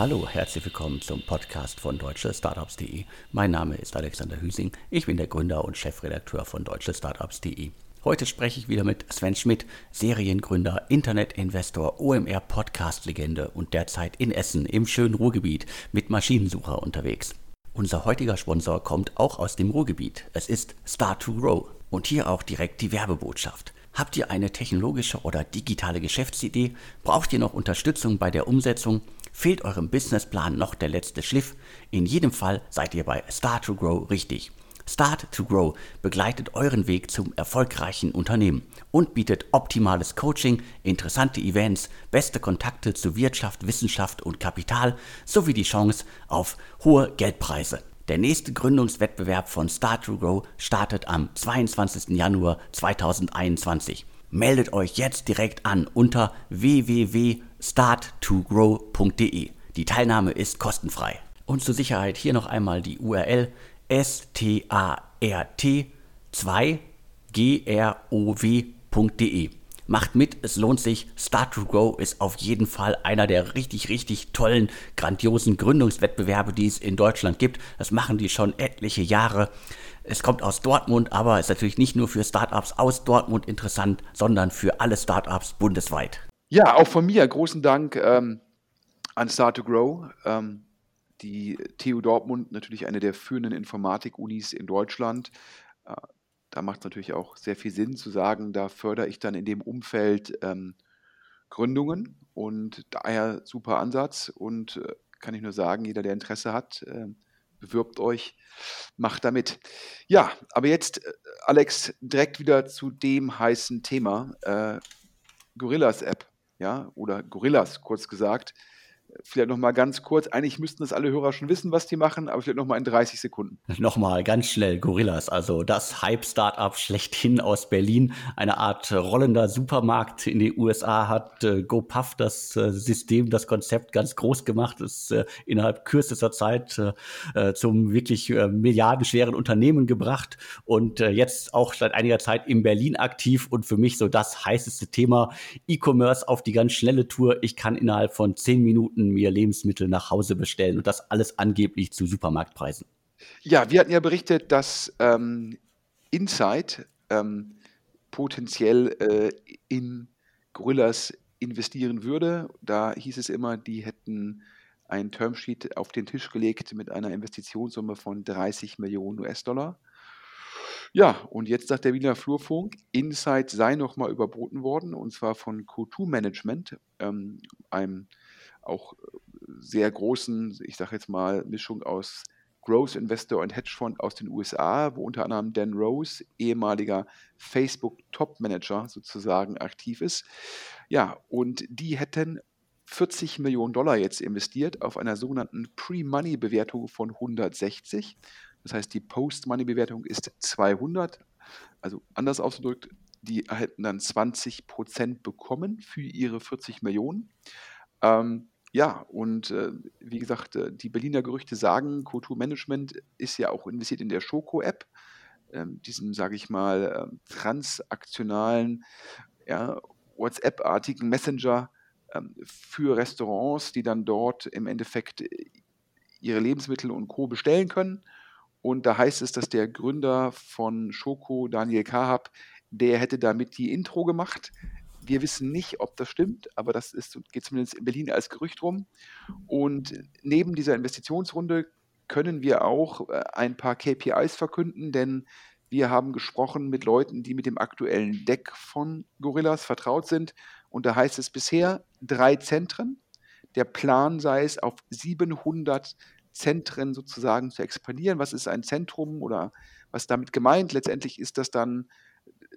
Hallo, herzlich willkommen zum Podcast von deutschestartups.de. Mein Name ist Alexander Hüsing. Ich bin der Gründer und Chefredakteur von deutschestartups.de. Heute spreche ich wieder mit Sven Schmidt, Seriengründer, Internetinvestor, OMR Podcast-Legende und derzeit in Essen im schönen Ruhrgebiet mit Maschinensucher unterwegs. Unser heutiger Sponsor kommt auch aus dem Ruhrgebiet. Es ist Start to Grow. Und hier auch direkt die Werbebotschaft. Habt ihr eine technologische oder digitale Geschäftsidee? Braucht ihr noch Unterstützung bei der Umsetzung? Fehlt eurem Businessplan noch der letzte Schliff? In jedem Fall seid ihr bei Start to Grow richtig. Start to Grow begleitet euren Weg zum erfolgreichen Unternehmen und bietet optimales Coaching, interessante Events, beste Kontakte zu Wirtschaft, Wissenschaft und Kapital sowie die Chance auf hohe Geldpreise. Der nächste Gründungswettbewerb von Start to Grow startet am 22. Januar 2021. Meldet euch jetzt direkt an unter www.starttogrow.de. Die Teilnahme ist kostenfrei. Und zur Sicherheit hier noch einmal die URL start2grow.de. Macht mit, es lohnt sich. Start to Grow ist auf jeden Fall einer der richtig, richtig tollen, grandiosen Gründungswettbewerbe, die es in Deutschland gibt. Das machen die schon etliche Jahre. Es kommt aus Dortmund, aber ist natürlich nicht nur für Startups aus Dortmund interessant, sondern für alle Startups bundesweit. Ja, auch von mir großen Dank ähm, an Start to Grow. Ähm, die TU Dortmund, natürlich eine der führenden Informatik-Unis in Deutschland. Äh, da macht es natürlich auch sehr viel Sinn zu sagen, da fördere ich dann in dem Umfeld ähm, Gründungen und daher super Ansatz und äh, kann ich nur sagen, jeder, der Interesse hat, äh, bewirbt euch, macht damit. Ja, aber jetzt, äh, Alex, direkt wieder zu dem heißen Thema, äh, Gorillas App, ja, oder Gorillas kurz gesagt. Vielleicht nochmal ganz kurz. Eigentlich müssten das alle Hörer schon wissen, was die machen, aber vielleicht nochmal in 30 Sekunden. Nochmal ganz schnell Gorillas, also das Hype-Startup schlechthin aus Berlin. Eine Art rollender Supermarkt in den USA hat äh, GoPuff das äh, System, das Konzept ganz groß gemacht, ist äh, innerhalb kürzester Zeit äh, äh, zum wirklich äh, milliardenschweren Unternehmen gebracht und jetzt auch seit einiger Zeit in Berlin aktiv und für mich so das heißeste Thema E-Commerce auf die ganz schnelle Tour. Ich kann innerhalb von zehn Minuten Minuten mir Lebensmittel nach Hause bestellen und das alles angeblich zu Supermarktpreisen. Ja, wir hatten ja berichtet, dass ähm, Insight ähm, potenziell äh, in Gorillas investieren würde. Da hieß es immer, die hätten ein Termsheet auf den Tisch gelegt mit einer Investitionssumme von 30 Millionen US-Dollar. Ja, und jetzt sagt der Wiener Flurfunk, Insight sei nochmal überboten worden, und zwar von Q2 Management, ähm, einem auch äh, sehr großen, ich sage jetzt mal, Mischung aus Growth Investor und Hedgefonds aus den USA, wo unter anderem Dan Rose, ehemaliger Facebook Top Manager sozusagen aktiv ist. Ja, und die hätten 40 Millionen Dollar jetzt investiert auf einer sogenannten Pre-Money-Bewertung von 160. Das heißt, die Post-Money-Bewertung ist 200. Also anders ausgedrückt, die hätten dann 20 Prozent bekommen für ihre 40 Millionen. Ähm, ja, und äh, wie gesagt, äh, die Berliner Gerüchte sagen, Kultur Management ist ja auch investiert in der Schoko-App, ähm, diesem, sage ich mal, ähm, transaktionalen, ja, WhatsApp-artigen Messenger ähm, für Restaurants, die dann dort im Endeffekt äh, ihre Lebensmittel und Co. bestellen können. Und da heißt es, dass der Gründer von Schoko, Daniel Kahab, der hätte damit die Intro gemacht. Wir wissen nicht, ob das stimmt, aber das ist, geht zumindest in Berlin als Gerücht rum. Und neben dieser Investitionsrunde können wir auch äh, ein paar KPIs verkünden, denn wir haben gesprochen mit Leuten, die mit dem aktuellen Deck von Gorillas vertraut sind. Und da heißt es bisher drei Zentren. Der Plan sei es, auf 700 Zentren sozusagen zu expandieren. Was ist ein Zentrum oder was damit gemeint? Letztendlich ist das dann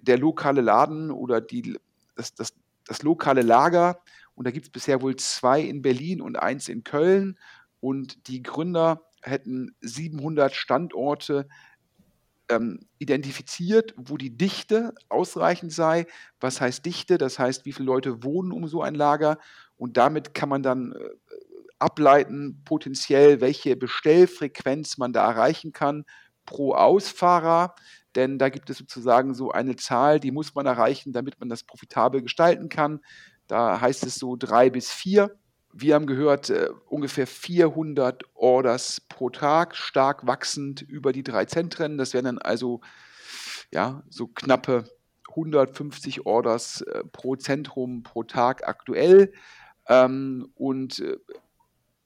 der lokale Laden oder die das, das, das lokale Lager. Und da gibt es bisher wohl zwei in Berlin und eins in Köln. Und die Gründer hätten 700 Standorte ähm, identifiziert, wo die Dichte ausreichend sei. Was heißt Dichte? Das heißt, wie viele Leute wohnen um so ein Lager. Und damit kann man dann äh, ableiten, potenziell, welche Bestellfrequenz man da erreichen kann pro Ausfahrer denn da gibt es sozusagen so eine Zahl, die muss man erreichen, damit man das profitabel gestalten kann. Da heißt es so drei bis vier wir haben gehört, äh, ungefähr 400 Orders pro Tag, stark wachsend über die drei Zentren. Das wären dann also ja, so knappe 150 Orders äh, pro Zentrum pro Tag aktuell. Ähm, und äh,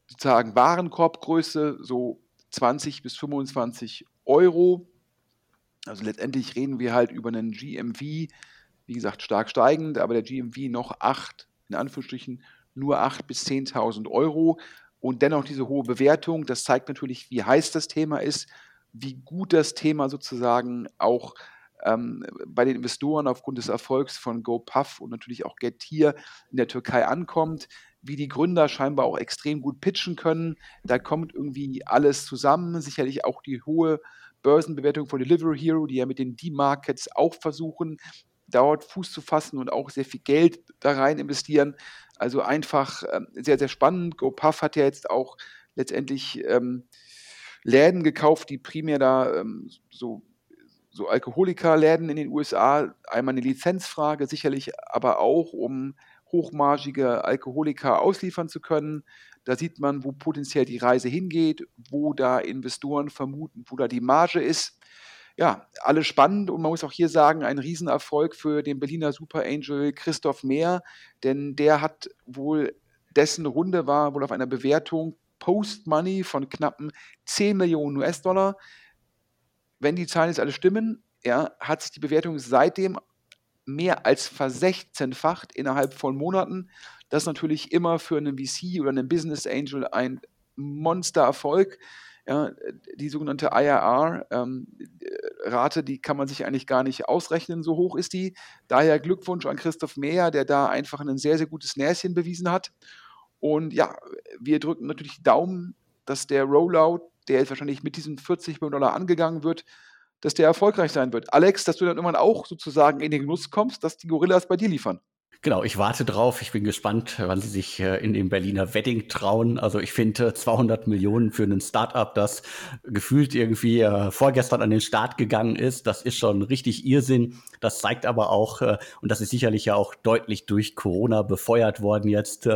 sozusagen Warenkorbgröße so 20 bis 25 Euro. Also letztendlich reden wir halt über einen GMV, wie gesagt, stark steigend, aber der GMV noch 8, in Anführungsstrichen, nur 8.000 bis 10.000 Euro und dennoch diese hohe Bewertung. Das zeigt natürlich, wie heiß das Thema ist, wie gut das Thema sozusagen auch ähm, bei den Investoren aufgrund des Erfolgs von GoPuff und natürlich auch Getir in der Türkei ankommt, wie die Gründer scheinbar auch extrem gut pitchen können. Da kommt irgendwie alles zusammen, sicherlich auch die hohe Börsenbewertung von Delivery Hero, die ja mit den D-Markets auch versuchen, dauert Fuß zu fassen und auch sehr viel Geld da rein investieren. Also einfach ähm, sehr, sehr spannend. GoPuff hat ja jetzt auch letztendlich ähm, Läden gekauft, die primär da ähm, so, so Alkoholikerläden in den USA, einmal eine Lizenzfrage, sicherlich aber auch, um hochmargige Alkoholiker ausliefern zu können. Da sieht man, wo potenziell die Reise hingeht, wo da Investoren vermuten, wo da die Marge ist ja, alles spannend und man muss auch hier sagen, ein Riesenerfolg für den Berliner Super Angel Christoph Mehr, denn der hat wohl, dessen Runde war wohl auf einer Bewertung Post-Money von knappen 10 Millionen US-Dollar. Wenn die Zahlen jetzt alle stimmen, ja, hat sich die Bewertung seitdem mehr als versechzehnfacht innerhalb von Monaten. Das ist natürlich immer für einen VC oder einen Business Angel ein Monstererfolg. Ja, die sogenannte IRR-Rate, ähm, die kann man sich eigentlich gar nicht ausrechnen, so hoch ist die. Daher Glückwunsch an Christoph Meyer, der da einfach ein sehr, sehr gutes Näschen bewiesen hat. Und ja, wir drücken natürlich Daumen, dass der Rollout, der jetzt wahrscheinlich mit diesen 40 Millionen Dollar angegangen wird, dass der erfolgreich sein wird. Alex, dass du dann irgendwann auch sozusagen in den Genuss kommst, dass die Gorillas bei dir liefern. Genau, ich warte drauf. Ich bin gespannt, wann sie sich äh, in dem Berliner Wedding trauen. Also ich finde 200 Millionen für ein Startup, das gefühlt irgendwie äh, vorgestern an den Start gegangen ist, das ist schon richtig Irrsinn. Das zeigt aber auch, äh, und das ist sicherlich ja auch deutlich durch Corona befeuert worden jetzt,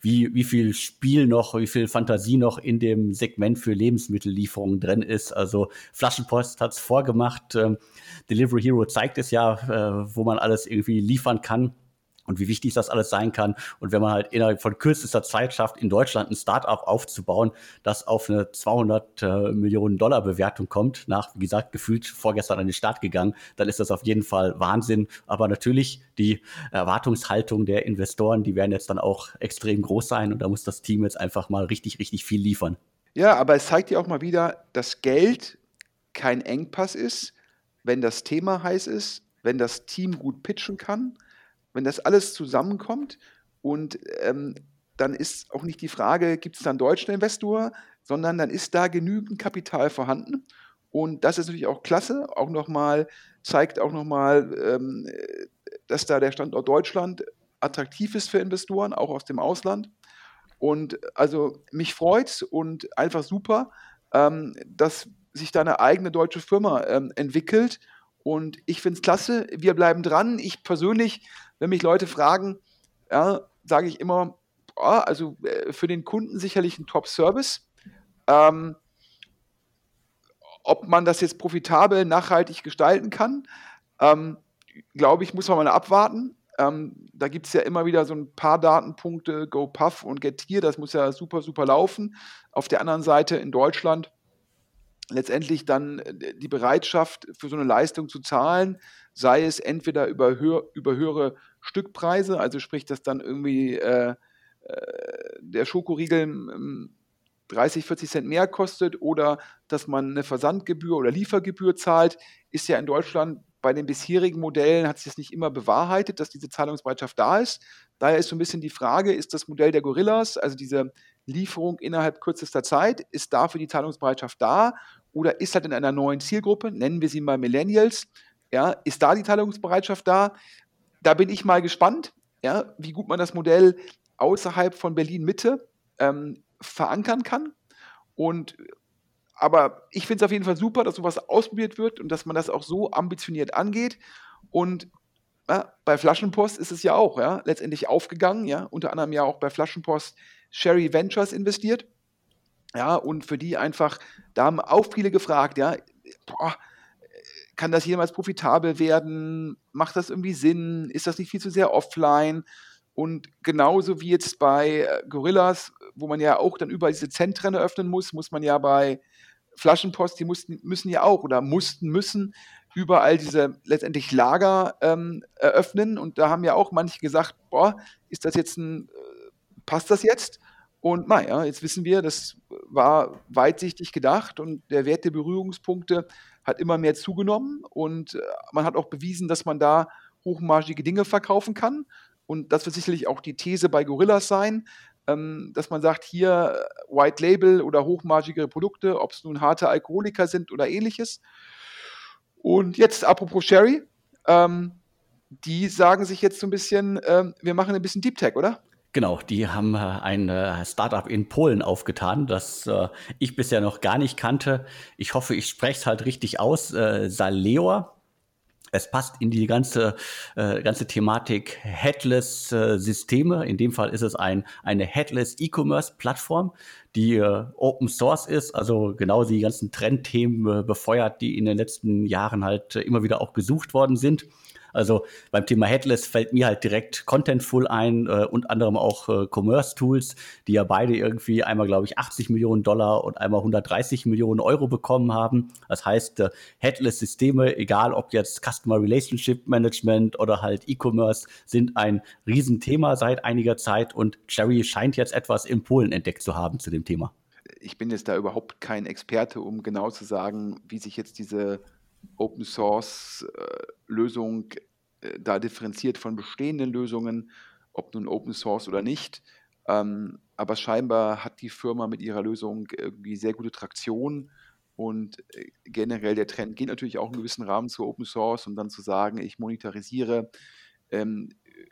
wie, wie viel Spiel noch, wie viel Fantasie noch in dem Segment für Lebensmittellieferungen drin ist. Also Flaschenpost hat's vorgemacht. Ähm, Delivery Hero zeigt es ja, wo man alles irgendwie liefern kann und wie wichtig das alles sein kann. Und wenn man halt innerhalb von kürzester Zeit schafft, in Deutschland ein Startup aufzubauen, das auf eine 200 äh, Millionen Dollar Bewertung kommt, nach, wie gesagt, gefühlt vorgestern an den Start gegangen, dann ist das auf jeden Fall Wahnsinn. Aber natürlich die Erwartungshaltung der Investoren, die werden jetzt dann auch extrem groß sein und da muss das Team jetzt einfach mal richtig, richtig viel liefern. Ja, aber es zeigt ja auch mal wieder, dass Geld kein Engpass ist, wenn das Thema heiß ist, wenn das Team gut pitchen kann wenn das alles zusammenkommt und ähm, dann ist auch nicht die Frage, gibt es da einen deutschen Investor, sondern dann ist da genügend Kapital vorhanden. Und das ist natürlich auch klasse, auch nochmal, zeigt auch nochmal, ähm, dass da der Standort Deutschland attraktiv ist für Investoren, auch aus dem Ausland. Und also mich freut es und einfach super, ähm, dass sich da eine eigene deutsche Firma ähm, entwickelt. Und ich finde es klasse, wir bleiben dran. Ich persönlich wenn mich Leute fragen, ja, sage ich immer, boah, also äh, für den Kunden sicherlich ein Top-Service. Ähm, ob man das jetzt profitabel, nachhaltig gestalten kann, ähm, glaube ich, muss man mal abwarten. Ähm, da gibt es ja immer wieder so ein paar Datenpunkte, GoPuff und Getir, das muss ja super, super laufen. Auf der anderen Seite in Deutschland letztendlich dann äh, die Bereitschaft für so eine Leistung zu zahlen, sei es entweder über, höher, über höhere Stückpreise, also sprich, dass dann irgendwie äh, äh, der Schokoriegel 30, 40 Cent mehr kostet oder dass man eine Versandgebühr oder Liefergebühr zahlt, ist ja in Deutschland bei den bisherigen Modellen hat sich das nicht immer bewahrheitet, dass diese Zahlungsbereitschaft da ist. Daher ist so ein bisschen die Frage, ist das Modell der Gorillas, also diese Lieferung innerhalb kürzester Zeit, ist dafür die Zahlungsbereitschaft da oder ist halt in einer neuen Zielgruppe, nennen wir sie mal Millennials, ja, ist da die Teilungsbereitschaft da? Da bin ich mal gespannt, ja, wie gut man das Modell außerhalb von Berlin Mitte ähm, verankern kann. Und aber ich finde es auf jeden Fall super, dass sowas ausprobiert wird und dass man das auch so ambitioniert angeht. Und ja, bei Flaschenpost ist es ja auch, ja, letztendlich aufgegangen, ja, unter anderem ja auch bei Flaschenpost Sherry Ventures investiert. Ja, und für die einfach, da haben auch viele gefragt, ja, boah, kann das jemals profitabel werden? Macht das irgendwie Sinn? Ist das nicht viel zu sehr offline? Und genauso wie jetzt bei äh, Gorillas, wo man ja auch dann überall diese Zentren eröffnen muss, muss man ja bei Flaschenpost, die mussten, müssen ja auch oder mussten, müssen überall diese letztendlich Lager ähm, eröffnen. Und da haben ja auch manche gesagt, boah, ist das jetzt ein, äh, passt das jetzt? Und naja, jetzt wissen wir, das war weitsichtig gedacht und der Wert der Berührungspunkte hat immer mehr zugenommen und äh, man hat auch bewiesen, dass man da hochmargige Dinge verkaufen kann. Und das wird sicherlich auch die These bei Gorillas sein, ähm, dass man sagt, hier äh, White Label oder hochmargigere Produkte, ob es nun harte Alkoholiker sind oder ähnliches. Und jetzt apropos Sherry, ähm, die sagen sich jetzt so ein bisschen, ähm, wir machen ein bisschen Deep Tech, oder? Genau, die haben äh, ein äh, Startup in Polen aufgetan, das äh, ich bisher noch gar nicht kannte. Ich hoffe, ich spreche es halt richtig aus. Saleor es passt in die ganze, ganze Thematik Headless-Systeme. In dem Fall ist es ein, eine Headless E-Commerce-Plattform, die Open Source ist, also genau die ganzen Trendthemen befeuert, die in den letzten Jahren halt immer wieder auch gesucht worden sind. Also beim Thema Headless fällt mir halt direkt Contentful ein, äh, und anderem auch äh, Commerce Tools, die ja beide irgendwie einmal, glaube ich, 80 Millionen Dollar und einmal 130 Millionen Euro bekommen haben. Das heißt, äh, Headless-Systeme, egal ob jetzt Customer Relationship Management oder halt E-Commerce, sind ein Riesenthema seit einiger Zeit und Cherry scheint jetzt etwas in Polen entdeckt zu haben zu dem Thema. Ich bin jetzt da überhaupt kein Experte, um genau zu sagen, wie sich jetzt diese Open Source äh, Lösung da differenziert von bestehenden Lösungen, ob nun Open Source oder nicht. Ähm, aber scheinbar hat die Firma mit ihrer Lösung irgendwie sehr gute Traktion und äh, generell der Trend geht natürlich auch in gewissen Rahmen zu Open Source und dann zu sagen, ich monetarisiere ähm,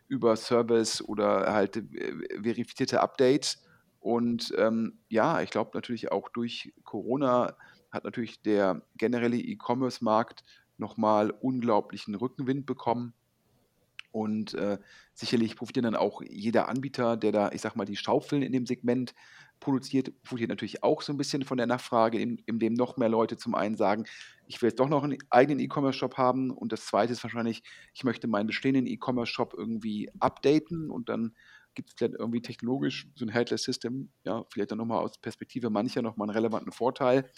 über Service oder halt äh, verifizierte Updates. Und ähm, ja, ich glaube natürlich auch durch Corona hat natürlich der generelle E-Commerce-Markt nochmal unglaublichen Rückenwind bekommen. Und äh, sicherlich profitiert dann auch jeder Anbieter, der da, ich sag mal, die Schaufeln in dem Segment produziert, profitiert natürlich auch so ein bisschen von der Nachfrage, in, in dem noch mehr Leute zum einen sagen, ich will jetzt doch noch einen eigenen E-Commerce-Shop haben. Und das zweite ist wahrscheinlich, ich möchte meinen bestehenden E-Commerce-Shop irgendwie updaten und dann gibt es vielleicht irgendwie technologisch so ein Headless System, ja, vielleicht dann nochmal aus Perspektive mancher nochmal einen relevanten Vorteil.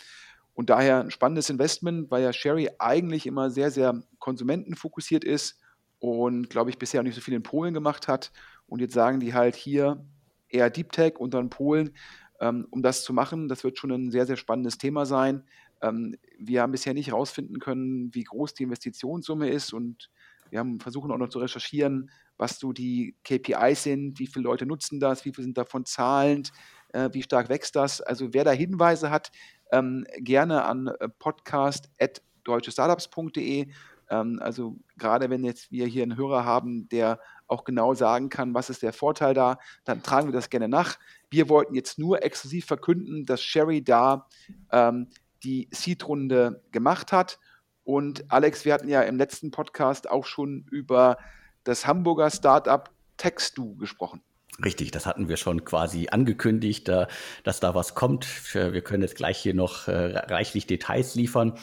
Und daher ein spannendes Investment, weil ja Sherry eigentlich immer sehr, sehr konsumentenfokussiert ist und, glaube ich, bisher auch nicht so viel in Polen gemacht hat. Und jetzt sagen die halt hier eher Deep Tech und dann Polen, ähm, um das zu machen. Das wird schon ein sehr, sehr spannendes Thema sein. Ähm, wir haben bisher nicht herausfinden können, wie groß die Investitionssumme ist und wir haben versuchen auch noch zu recherchieren, was so die KPIs sind, wie viele Leute nutzen das, wie viele sind davon zahlend, äh, wie stark wächst das. Also wer da Hinweise hat, ähm, gerne an äh, podcast.deutschestartups.de. Ähm, also gerade wenn jetzt wir hier einen Hörer haben, der auch genau sagen kann, was ist der Vorteil da, dann tragen wir das gerne nach. Wir wollten jetzt nur exklusiv verkünden, dass Sherry da ähm, die Seed-Runde gemacht hat. Und Alex, wir hatten ja im letzten Podcast auch schon über das Hamburger Startup Textu gesprochen. Richtig, das hatten wir schon quasi angekündigt, äh, dass da was kommt. Wir können jetzt gleich hier noch äh, reichlich Details liefern.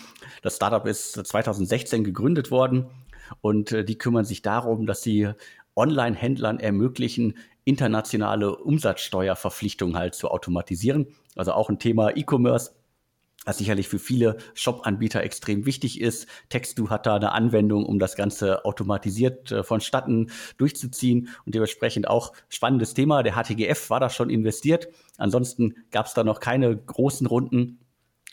Das Startup ist 2016 gegründet worden und äh, die kümmern sich darum, dass sie Online-Händlern ermöglichen, internationale Umsatzsteuerverpflichtungen halt zu automatisieren. Also auch ein Thema E-Commerce was sicherlich für viele Shop-Anbieter extrem wichtig ist. Textu hat da eine Anwendung, um das Ganze automatisiert äh, vonstatten durchzuziehen und dementsprechend auch spannendes Thema. Der HTGF war da schon investiert. Ansonsten gab es da noch keine großen Runden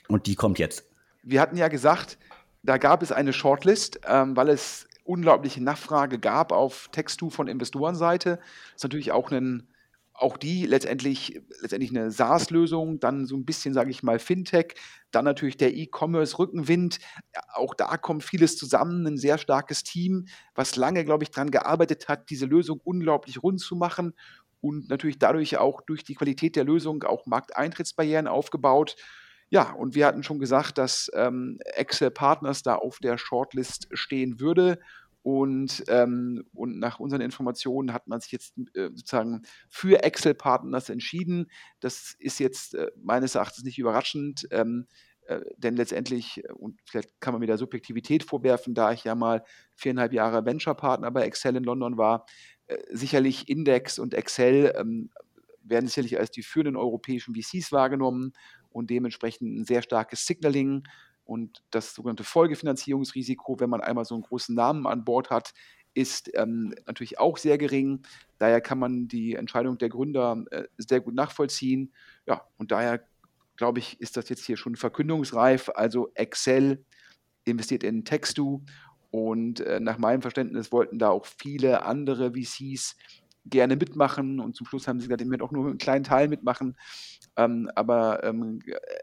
und die kommt jetzt. Wir hatten ja gesagt, da gab es eine Shortlist, ähm, weil es unglaubliche Nachfrage gab auf Textu von Investorenseite. Das ist natürlich auch ein auch die letztendlich, letztendlich eine SaaS-Lösung, dann so ein bisschen, sage ich mal, Fintech, dann natürlich der E-Commerce-Rückenwind. Auch da kommt vieles zusammen, ein sehr starkes Team, was lange, glaube ich, daran gearbeitet hat, diese Lösung unglaublich rund zu machen und natürlich dadurch auch durch die Qualität der Lösung auch Markteintrittsbarrieren aufgebaut. Ja, und wir hatten schon gesagt, dass ähm, Excel Partners da auf der Shortlist stehen würde. Und, ähm, und nach unseren Informationen hat man sich jetzt äh, sozusagen für Excel-Partners entschieden. Das ist jetzt äh, meines Erachtens nicht überraschend, ähm, äh, denn letztendlich, äh, und vielleicht kann man mir da Subjektivität vorwerfen, da ich ja mal viereinhalb Jahre Venture-Partner bei Excel in London war, äh, sicherlich Index und Excel ähm, werden sicherlich als die führenden europäischen VCs wahrgenommen und dementsprechend ein sehr starkes Signaling und das sogenannte Folgefinanzierungsrisiko, wenn man einmal so einen großen Namen an Bord hat, ist ähm, natürlich auch sehr gering. Daher kann man die Entscheidung der Gründer äh, sehr gut nachvollziehen. Ja, und daher glaube ich, ist das jetzt hier schon verkündungsreif. Also Excel investiert in Textu und äh, nach meinem Verständnis wollten da auch viele andere VCs gerne mitmachen und zum Schluss haben sie gesagt, ich möchte auch nur einen kleinen Teil mitmachen. Ähm, aber ähm,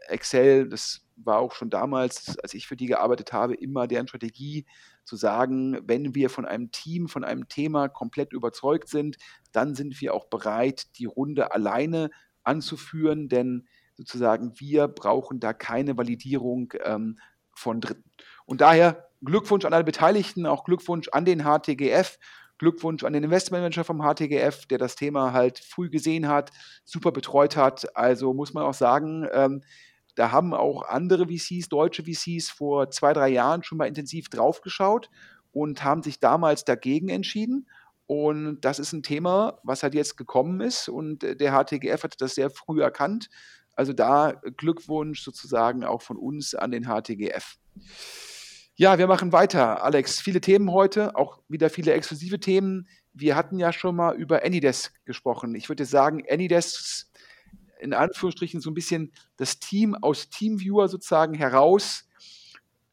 Excel, das war auch schon damals, als ich für die gearbeitet habe, immer deren Strategie zu sagen, wenn wir von einem Team, von einem Thema komplett überzeugt sind, dann sind wir auch bereit, die Runde alleine anzuführen, denn sozusagen wir brauchen da keine Validierung ähm, von Dritten. Und daher Glückwunsch an alle Beteiligten, auch Glückwunsch an den HTGF, Glückwunsch an den Investmentmanager vom HTGF, der das Thema halt früh gesehen hat, super betreut hat. Also muss man auch sagen, ähm, da haben auch andere VCs, deutsche VCs, vor zwei, drei Jahren schon mal intensiv draufgeschaut und haben sich damals dagegen entschieden. Und das ist ein Thema, was halt jetzt gekommen ist und der HTGF hat das sehr früh erkannt. Also da Glückwunsch sozusagen auch von uns an den HTGF. Ja, wir machen weiter, Alex. Viele Themen heute, auch wieder viele exklusive Themen. Wir hatten ja schon mal über Anydesk gesprochen. Ich würde sagen, Anydesk in Anführungsstrichen so ein bisschen das Team aus Teamviewer sozusagen heraus,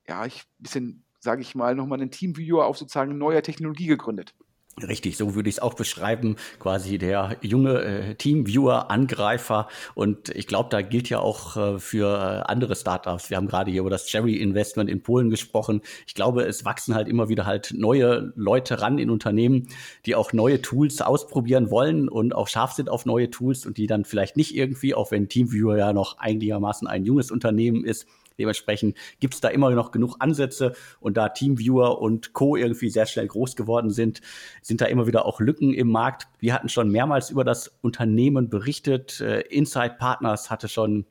ja, ich ein bisschen, sage ich mal, nochmal einen Teamviewer auf sozusagen neuer Technologie gegründet. Richtig, so würde ich es auch beschreiben, quasi der junge äh, Teamviewer, Angreifer. Und ich glaube, da gilt ja auch äh, für äh, andere Startups. Wir haben gerade hier über das Cherry Investment in Polen gesprochen. Ich glaube, es wachsen halt immer wieder halt neue Leute ran in Unternehmen, die auch neue Tools ausprobieren wollen und auch scharf sind auf neue Tools und die dann vielleicht nicht irgendwie, auch wenn Teamviewer ja noch einigermaßen ein junges Unternehmen ist, Dementsprechend gibt es da immer noch genug Ansätze und da Teamviewer und Co. irgendwie sehr schnell groß geworden sind, sind da immer wieder auch Lücken im Markt. Wir hatten schon mehrmals über das Unternehmen berichtet. Äh, Inside Partners hatte schon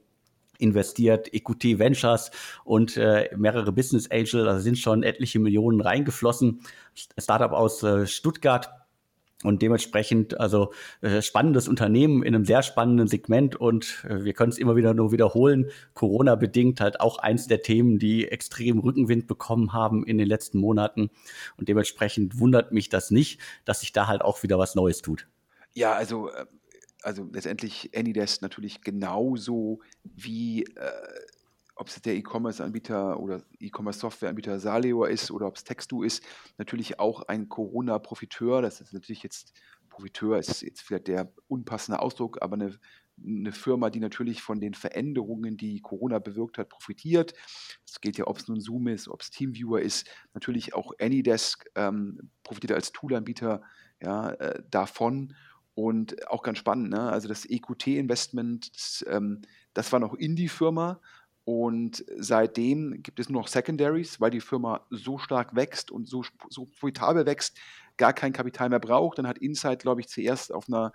investiert, EQT Ventures und äh, mehrere Business Angel, da sind schon etliche Millionen reingeflossen. Startup aus äh, Stuttgart und dementsprechend, also äh, spannendes Unternehmen in einem sehr spannenden Segment und äh, wir können es immer wieder nur wiederholen. Corona-bedingt halt auch eins der Themen, die extrem Rückenwind bekommen haben in den letzten Monaten. Und dementsprechend wundert mich das nicht, dass sich da halt auch wieder was Neues tut. Ja, also, äh, also letztendlich Anydesk natürlich genauso wie äh, ob es der E-Commerce-Anbieter oder E-Commerce-Software-Anbieter Saleo ist oder ob es Textu ist, natürlich auch ein Corona-Profiteur. Das ist natürlich jetzt, Profiteur ist jetzt vielleicht der unpassende Ausdruck, aber eine, eine Firma, die natürlich von den Veränderungen, die Corona bewirkt hat, profitiert. Es geht ja, ob es nun Zoom ist, ob es Teamviewer ist. Natürlich auch Anydesk ähm, profitiert als Toolanbieter ja, äh, davon. Und auch ganz spannend, ne? also das EQT-Investment, das, ähm, das war noch in die Firma und seitdem gibt es nur noch Secondaries, weil die Firma so stark wächst und so, so profitabel wächst, gar kein Kapital mehr braucht. Dann hat Insight, glaube ich, zuerst auf einer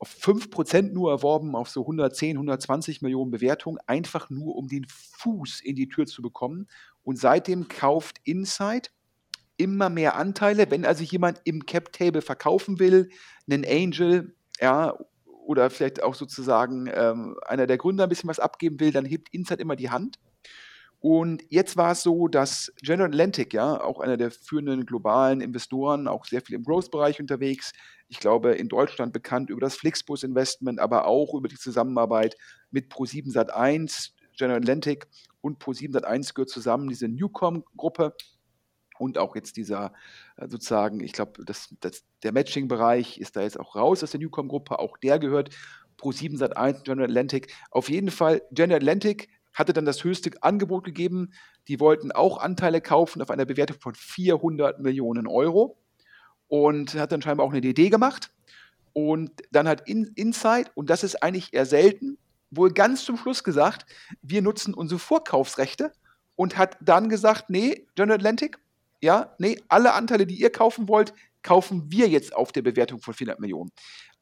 auf 5% nur erworben, auf so 110, 120 Millionen Bewertungen, einfach nur um den Fuß in die Tür zu bekommen. Und seitdem kauft Insight immer mehr Anteile. Wenn also jemand im Cap Table verkaufen will, einen Angel, ja, oder vielleicht auch sozusagen ähm, einer der Gründer ein bisschen was abgeben will, dann hebt Insight immer die Hand. Und jetzt war es so, dass General Atlantic, ja, auch einer der führenden globalen Investoren, auch sehr viel im Growth-Bereich unterwegs, ich glaube in Deutschland bekannt über das Flixbus-Investment, aber auch über die Zusammenarbeit mit Pro7 Sat1, General Atlantic und Pro7 Sat1 gehört zusammen, diese Newcom-Gruppe und auch jetzt dieser äh, sozusagen, ich glaube, das, das, der Matching-Bereich ist da jetzt auch raus aus der Newcom-Gruppe, auch der gehört Pro7 Sat1, General Atlantic. Auf jeden Fall, General Atlantic hatte dann das höchste Angebot gegeben. Die wollten auch Anteile kaufen auf einer Bewertung von 400 Millionen Euro und hat dann scheinbar auch eine Idee gemacht. Und dann hat In Insight, und das ist eigentlich eher selten, wohl ganz zum Schluss gesagt, wir nutzen unsere Vorkaufsrechte und hat dann gesagt, nee, General Atlantic, ja, nee, alle Anteile, die ihr kaufen wollt, kaufen wir jetzt auf der Bewertung von 400 Millionen.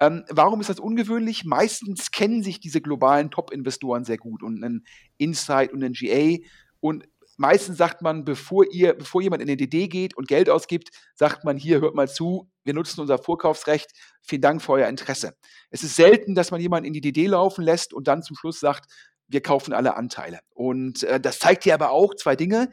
Ähm, warum ist das ungewöhnlich? Meistens kennen sich diese globalen Top-Investoren sehr gut und ein Insight und ein GA und meistens sagt man, bevor ihr, bevor jemand in den DD geht und Geld ausgibt, sagt man hier, hört mal zu, wir nutzen unser Vorkaufsrecht, vielen Dank für euer Interesse. Es ist selten, dass man jemanden in die DD laufen lässt und dann zum Schluss sagt, wir kaufen alle Anteile. Und äh, das zeigt dir aber auch zwei Dinge.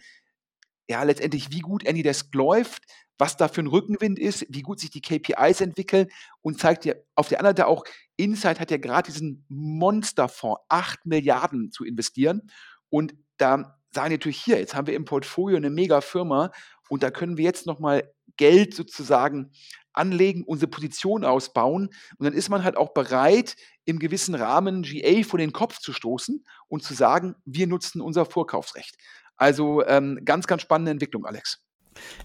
Ja, letztendlich, wie gut Anydesk läuft, was da für ein Rückenwind ist, wie gut sich die KPIs entwickeln und zeigt dir auf der anderen Seite auch, Insight hat ja gerade diesen Monsterfonds, 8 Milliarden zu investieren. Und da sagen natürlich hier, jetzt haben wir im Portfolio eine mega Firma und da können wir jetzt nochmal Geld sozusagen anlegen, unsere Position ausbauen und dann ist man halt auch bereit, im gewissen Rahmen GA vor den Kopf zu stoßen und zu sagen, wir nutzen unser Vorkaufsrecht. Also ähm, ganz, ganz spannende Entwicklung, Alex.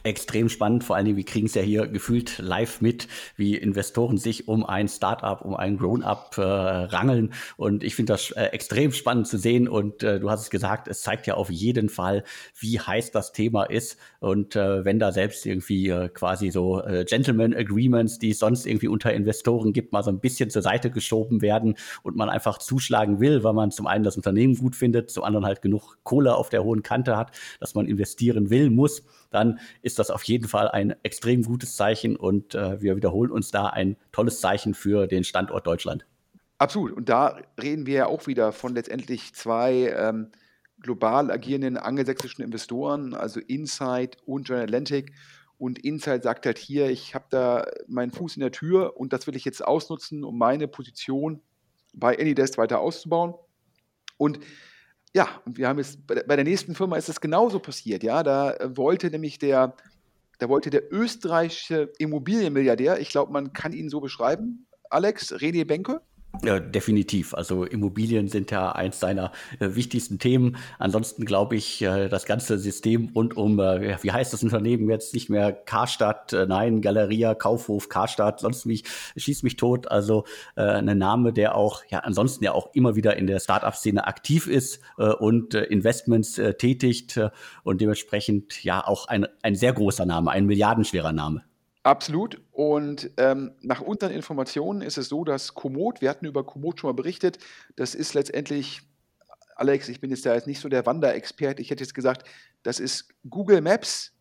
Extrem spannend, vor allen Dingen, wir kriegen es ja hier gefühlt live mit, wie Investoren sich um ein Startup, um ein Grown-up äh, rangeln. Und ich finde das äh, extrem spannend zu sehen. Und äh, du hast es gesagt, es zeigt ja auf jeden Fall, wie heiß das Thema ist. Und äh, wenn da selbst irgendwie äh, quasi so äh, Gentleman Agreements, die es sonst irgendwie unter Investoren gibt, mal so ein bisschen zur Seite geschoben werden und man einfach zuschlagen will, weil man zum einen das Unternehmen gut findet, zum anderen halt genug Kohle auf der hohen Kante hat, dass man investieren will, muss dann ist das auf jeden Fall ein extrem gutes Zeichen und äh, wir wiederholen uns da ein tolles Zeichen für den Standort Deutschland. Absolut. Und da reden wir ja auch wieder von letztendlich zwei ähm, global agierenden angelsächsischen Investoren, also Insight und General Atlantic. Und Insight sagt halt hier, ich habe da meinen Fuß in der Tür und das will ich jetzt ausnutzen, um meine Position bei Anydesk weiter auszubauen. Und ja, und wir haben es bei der nächsten Firma ist es genauso passiert. Ja, da äh, wollte nämlich der, da wollte der österreichische Immobilienmilliardär, ich glaube, man kann ihn so beschreiben, Alex René Benke, definitiv. Also Immobilien sind ja eins seiner äh, wichtigsten Themen. Ansonsten glaube ich, äh, das ganze System rund um, äh, wie heißt das Unternehmen jetzt nicht mehr Karstadt, äh, nein, Galeria, Kaufhof, Karstadt, sonst mich, schießt mich tot. Also äh, ein Name, der auch, ja, ansonsten ja auch immer wieder in der Startup-Szene aktiv ist äh, und äh, Investments äh, tätigt äh, und dementsprechend ja auch ein, ein sehr großer Name, ein milliardenschwerer Name. Absolut. Und ähm, nach unseren Informationen ist es so, dass Komoot, wir hatten über Komoot schon mal berichtet, das ist letztendlich, Alex, ich bin jetzt da jetzt nicht so der Wanderexperte, ich hätte jetzt gesagt, das ist Google Maps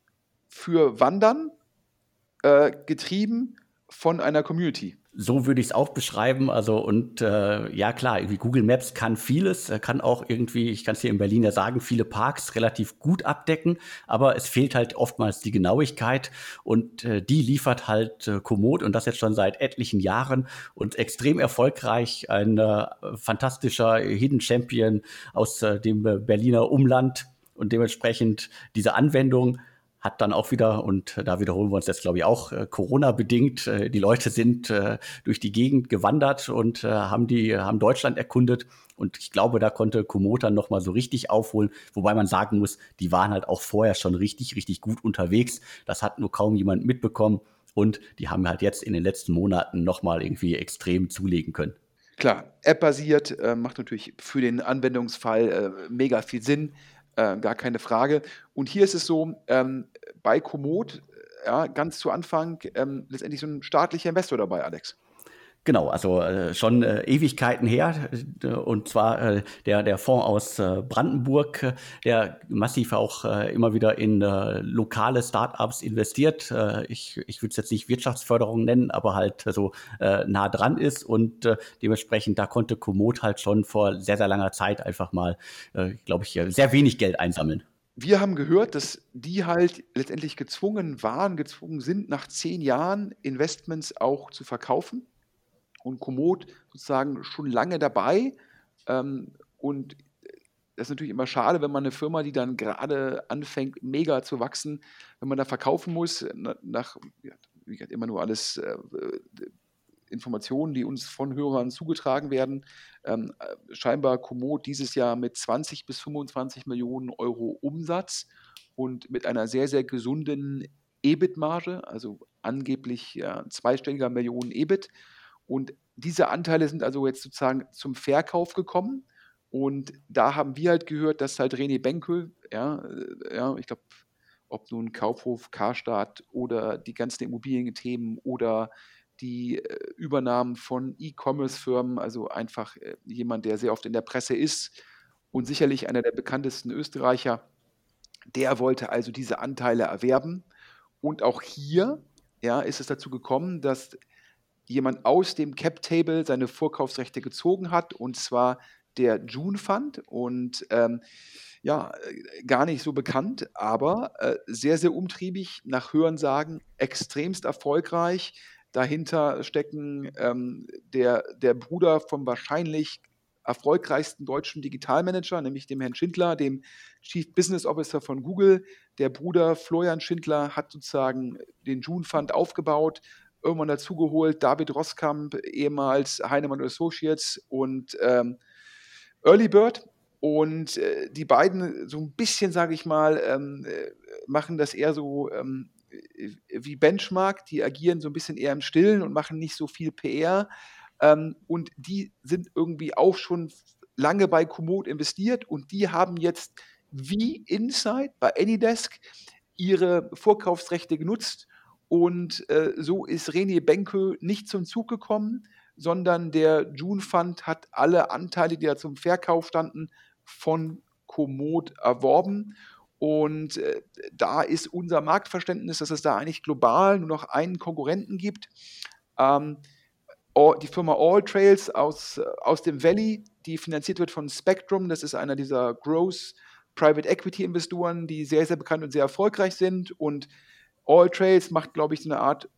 für Wandern äh, getrieben von einer Community. So würde ich es auch beschreiben. Also und äh, ja klar, irgendwie Google Maps kann vieles, kann auch irgendwie, ich kann es hier in Berlin ja sagen, viele Parks relativ gut abdecken, aber es fehlt halt oftmals die Genauigkeit und äh, die liefert halt äh, Komoot und das jetzt schon seit etlichen Jahren und extrem erfolgreich. Ein äh, fantastischer Hidden Champion aus äh, dem Berliner Umland und dementsprechend diese Anwendung hat dann auch wieder, und da wiederholen wir uns jetzt, glaube ich, auch äh, Corona-bedingt, äh, die Leute sind äh, durch die Gegend gewandert und äh, haben, die, haben Deutschland erkundet. Und ich glaube, da konnte Komoot dann nochmal so richtig aufholen, wobei man sagen muss, die waren halt auch vorher schon richtig, richtig gut unterwegs. Das hat nur kaum jemand mitbekommen. Und die haben halt jetzt in den letzten Monaten nochmal irgendwie extrem zulegen können. Klar, App-basiert äh, macht natürlich für den Anwendungsfall äh, mega viel Sinn. Äh, gar keine Frage. Und hier ist es so, ähm, bei Komoot, äh, ja, ganz zu Anfang, ähm, letztendlich so ein staatlicher Investor dabei, Alex. Genau, also äh, schon äh, Ewigkeiten her. Äh, und zwar äh, der, der Fonds aus äh, Brandenburg, der massiv auch immer wieder in lokale Startups investiert. Ich ich würde es jetzt nicht Wirtschaftsförderung nennen, aber halt so nah dran ist. Und dementsprechend, da konnte Komoot halt schon vor sehr, sehr langer Zeit einfach mal, glaube ich, sehr wenig Geld einsammeln. Wir haben gehört, dass die halt letztendlich gezwungen waren, gezwungen sind, nach zehn Jahren Investments auch zu verkaufen und Komoot sozusagen schon lange dabei. Ähm, und das ist natürlich immer schade, wenn man eine Firma, die dann gerade anfängt, mega zu wachsen, wenn man da verkaufen muss, nach, wie gesagt, immer nur alles äh, Informationen, die uns von Hörern zugetragen werden. Ähm, scheinbar Komoot dieses Jahr mit 20 bis 25 Millionen Euro Umsatz und mit einer sehr, sehr gesunden EBIT-Marge, also angeblich ja, zweistelliger Millionen EBIT. Und diese Anteile sind also jetzt sozusagen zum Verkauf gekommen. Und da haben wir halt gehört, dass halt René Benkel, ja, äh, ja ich glaube, ob nun Kaufhof, Karstadt oder die ganzen Immobilienthemen oder die äh, Übernahmen von E-Commerce-Firmen, also einfach äh, jemand, der sehr oft in der Presse ist und sicherlich einer der bekanntesten Österreicher. Der wollte also diese Anteile erwerben. Und auch hier ja, ist es dazu gekommen, dass jemand aus dem Cap-Table seine Vorkaufsrechte gezogen hat, und zwar der June Fund. Und ähm, ja, äh, gar nicht so bekannt, aber äh, sehr, sehr umtriebig, nach Hörensagen extremst erfolgreich. Dahinter stecken ähm, der, der Bruder vom wahrscheinlich erfolgreichsten deutschen Digitalmanager, nämlich dem Herrn Schindler, dem Chief Business Officer von Google. Der Bruder Florian Schindler hat sozusagen den June Fund aufgebaut, irgendwann dazugeholt, David Roskamp, ehemals Heinemann Associates und ähm, Early Bird. Und äh, die beiden so ein bisschen, sage ich mal, ähm, äh, machen das eher so ähm, wie Benchmark. Die agieren so ein bisschen eher im Stillen und machen nicht so viel PR. Ähm, und die sind irgendwie auch schon lange bei Komoot investiert und die haben jetzt wie Inside bei Anydesk ihre Vorkaufsrechte genutzt. Und äh, so ist René Benke nicht zum Zug gekommen, sondern der June Fund hat alle Anteile, die da zum Verkauf standen, von Komoot erworben. Und äh, da ist unser Marktverständnis, dass es da eigentlich global nur noch einen Konkurrenten gibt. Ähm, die Firma All Trails aus, aus dem Valley, die finanziert wird von Spectrum. Das ist einer dieser Growth Private Equity Investoren, die sehr, sehr bekannt und sehr erfolgreich sind. Und All Trails macht, glaube ich, so eine Art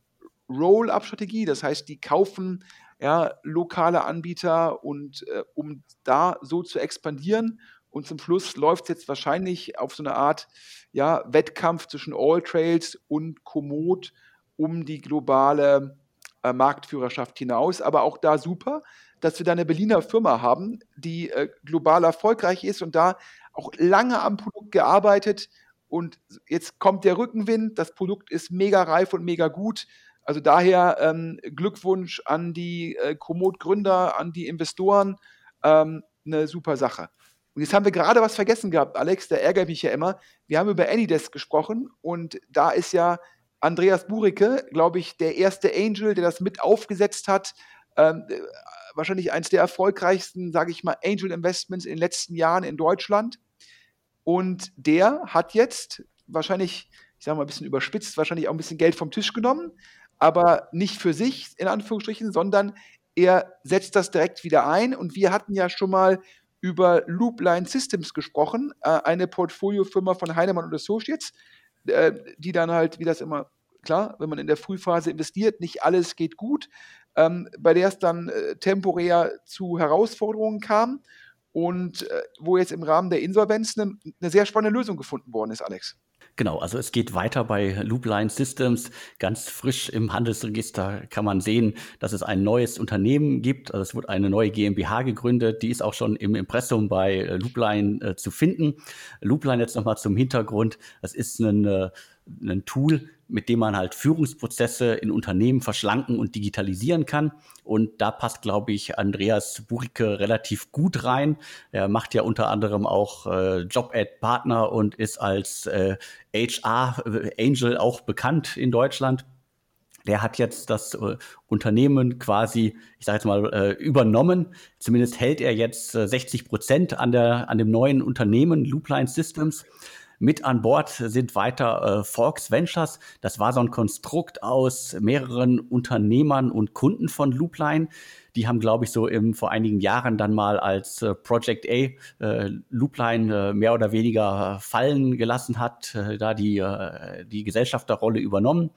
Roll-up-Strategie. Das heißt, die kaufen ja, lokale Anbieter und äh, um da so zu expandieren. Und zum Schluss läuft es jetzt wahrscheinlich auf so eine Art ja, Wettkampf zwischen All Trails und Komoot um die globale äh, Marktführerschaft hinaus. Aber auch da super, dass wir da eine Berliner Firma haben, die äh, global erfolgreich ist und da auch lange am Produkt gearbeitet. Und jetzt kommt der Rückenwind, das Produkt ist mega reif und mega gut. Also daher ähm, Glückwunsch an die äh, Komoot-Gründer, an die Investoren. Ähm, eine super Sache. Und jetzt haben wir gerade was vergessen gehabt, Alex, da ärgert mich ja immer. Wir haben über Anydesk gesprochen und da ist ja Andreas Buricke, glaube ich, der erste Angel, der das mit aufgesetzt hat. Ähm, äh, wahrscheinlich eines der erfolgreichsten, sage ich mal, Angel Investments in den letzten Jahren in Deutschland. Und der hat jetzt wahrscheinlich, ich sage mal ein bisschen überspitzt, wahrscheinlich auch ein bisschen Geld vom Tisch genommen, aber nicht für sich, in Anführungsstrichen, sondern er setzt das direkt wieder ein. Und wir hatten ja schon mal über Loopline Systems gesprochen, äh, eine Portfoliofirma von Heinemann und Associates, äh, die dann halt, wie das immer, klar, wenn man in der Frühphase investiert, nicht alles geht gut, ähm, bei der es dann äh, temporär zu Herausforderungen kam und äh, wo jetzt im Rahmen der Insolvenz eine, eine sehr spannende Lösung gefunden worden ist, Alex. Genau, also es geht weiter bei Loopline Systems. Ganz frisch im Handelsregister kann man sehen, dass es ein neues Unternehmen gibt. Also es wird eine neue GmbH gegründet. Die ist auch schon im Impressum bei äh, Loopline äh, zu finden. Loopline jetzt nochmal zum Hintergrund. Das ist ein, äh, ein Tool, mit dem man halt Führungsprozesse in Unternehmen verschlanken und digitalisieren kann. Und da passt, glaube ich, Andreas Burike relativ gut rein. Er macht ja unter anderem auch äh, Job-Ad-Partner und ist als äh, HR-Angel auch bekannt in Deutschland. Der hat jetzt das äh, Unternehmen quasi, ich sage jetzt mal, äh, übernommen. Zumindest hält er jetzt äh, 60 Prozent an, an dem neuen Unternehmen Loopline Systems. Mit an Bord sind weiter äh, Forks Ventures. Das war so ein Konstrukt aus mehreren Unternehmern und Kunden von Loopline. Die haben, glaube ich, so im, vor einigen Jahren dann mal als äh, Project A äh, Loopline äh, mehr oder weniger fallen gelassen hat, äh, da die, äh, die Gesellschafterrolle übernommen.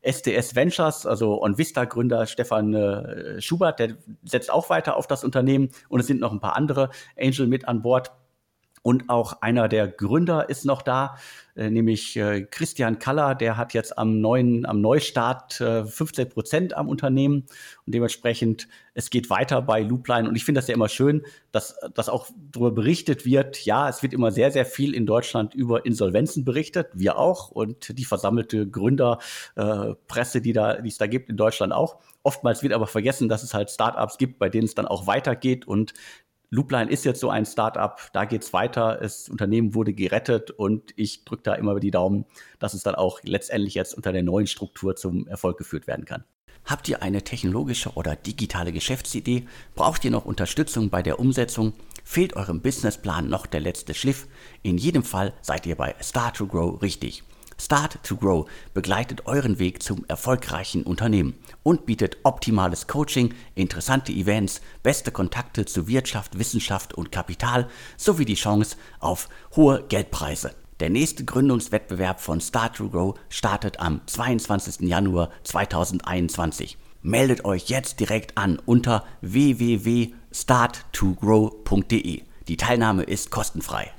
STS Ventures, also OnVista-Gründer Stefan äh, Schubert, der setzt auch weiter auf das Unternehmen und es sind noch ein paar andere Angel mit an Bord. Und auch einer der Gründer ist noch da, äh, nämlich äh, Christian Kaller. Der hat jetzt am neuen, am Neustart äh, 15 Prozent am Unternehmen. Und dementsprechend, es geht weiter bei Loopline. Und ich finde das ja immer schön, dass, dass auch darüber berichtet wird. Ja, es wird immer sehr, sehr viel in Deutschland über Insolvenzen berichtet. Wir auch. Und die versammelte Gründerpresse, äh, die, da, die es da gibt in Deutschland auch. Oftmals wird aber vergessen, dass es halt Startups gibt, bei denen es dann auch weitergeht und Loopline ist jetzt so ein Startup, da geht es weiter, das Unternehmen wurde gerettet und ich drücke da immer die Daumen, dass es dann auch letztendlich jetzt unter der neuen Struktur zum Erfolg geführt werden kann. Habt ihr eine technologische oder digitale Geschäftsidee? Braucht ihr noch Unterstützung bei der Umsetzung? Fehlt eurem Businessplan noch der letzte Schliff? In jedem Fall seid ihr bei Start to Grow richtig. Start to Grow begleitet euren Weg zum erfolgreichen Unternehmen und bietet optimales Coaching, interessante Events, beste Kontakte zu Wirtschaft, Wissenschaft und Kapital sowie die Chance auf hohe Geldpreise. Der nächste Gründungswettbewerb von Start to Grow startet am 22. Januar 2021. Meldet euch jetzt direkt an unter www.starttogrow.de. Die Teilnahme ist kostenfrei.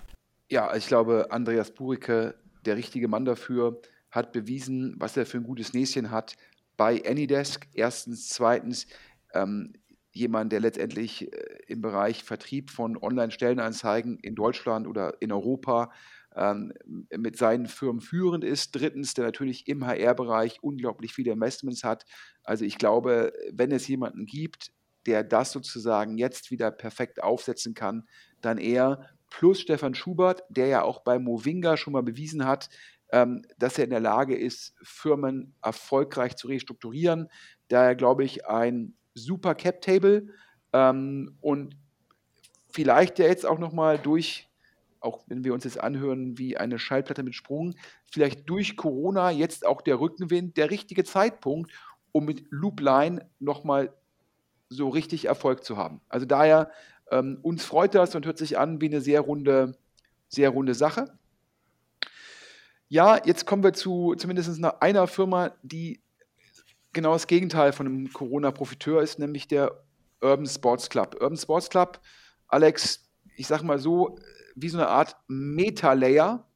Ja, ich glaube, Andreas Burike der richtige Mann dafür, hat bewiesen, was er für ein gutes Näschen hat bei Anydesk. Erstens, zweitens, ähm, jemand, der letztendlich äh, im Bereich Vertrieb von Online-Stellenanzeigen in Deutschland oder in Europa ähm, mit seinen Firmen führend ist. Drittens, der natürlich im HR-Bereich unglaublich viele Investments hat. Also ich glaube, wenn es jemanden gibt, der das sozusagen jetzt wieder perfekt aufsetzen kann, dann er plus Stefan Schubert, der ja auch bei Movinga schon mal bewiesen hat, ähm, dass er in der Lage ist, Firmen erfolgreich zu restrukturieren. Daher glaube ich ein super Cap-Table ähm, und vielleicht ja jetzt auch nochmal durch, auch wenn wir uns jetzt anhören wie eine Schallplatte mit Sprung, vielleicht durch Corona jetzt auch der Rückenwind, der richtige Zeitpunkt, um mit Loopline nochmal so richtig Erfolg zu haben. Also daher ähm, uns freut das und hört sich an wie eine sehr runde, sehr runde Sache. Ja, jetzt kommen wir zu zumindest einer Firma, die genau das Gegenteil von einem Corona-Profiteur ist, nämlich der Urban Sports Club. Urban Sports Club, Alex, ich sag mal so, wie so eine Art Meta-Layer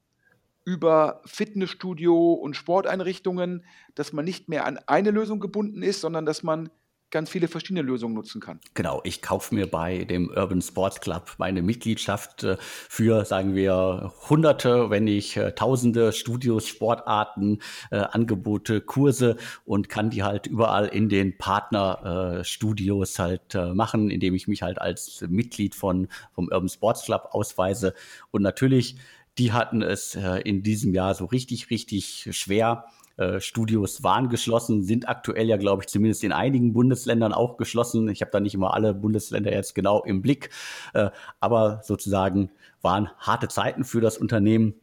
über Fitnessstudio und Sporteinrichtungen, dass man nicht mehr an eine Lösung gebunden ist, sondern dass man ganz viele verschiedene Lösungen nutzen kann. Genau, ich kaufe mir bei dem Urban Sports Club meine Mitgliedschaft äh, für, sagen wir, Hunderte, wenn nicht äh, Tausende Studios, Sportarten, äh, Angebote, Kurse und kann die halt überall in den Partnerstudios halt machen, indem ich mich halt als Mitglied von, vom Urban Sports Club ausweise. Und natürlich, die hatten es in diesem Jahr so richtig, richtig schwer äh, Studios waren geschlossen, sind aktuell ja, glaube ich, zumindest in einigen Bundesländern auch geschlossen. Ich habe da nicht immer alle Bundesländer jetzt genau im Blick, äh, aber sozusagen waren harte Zeiten für das Unternehmen.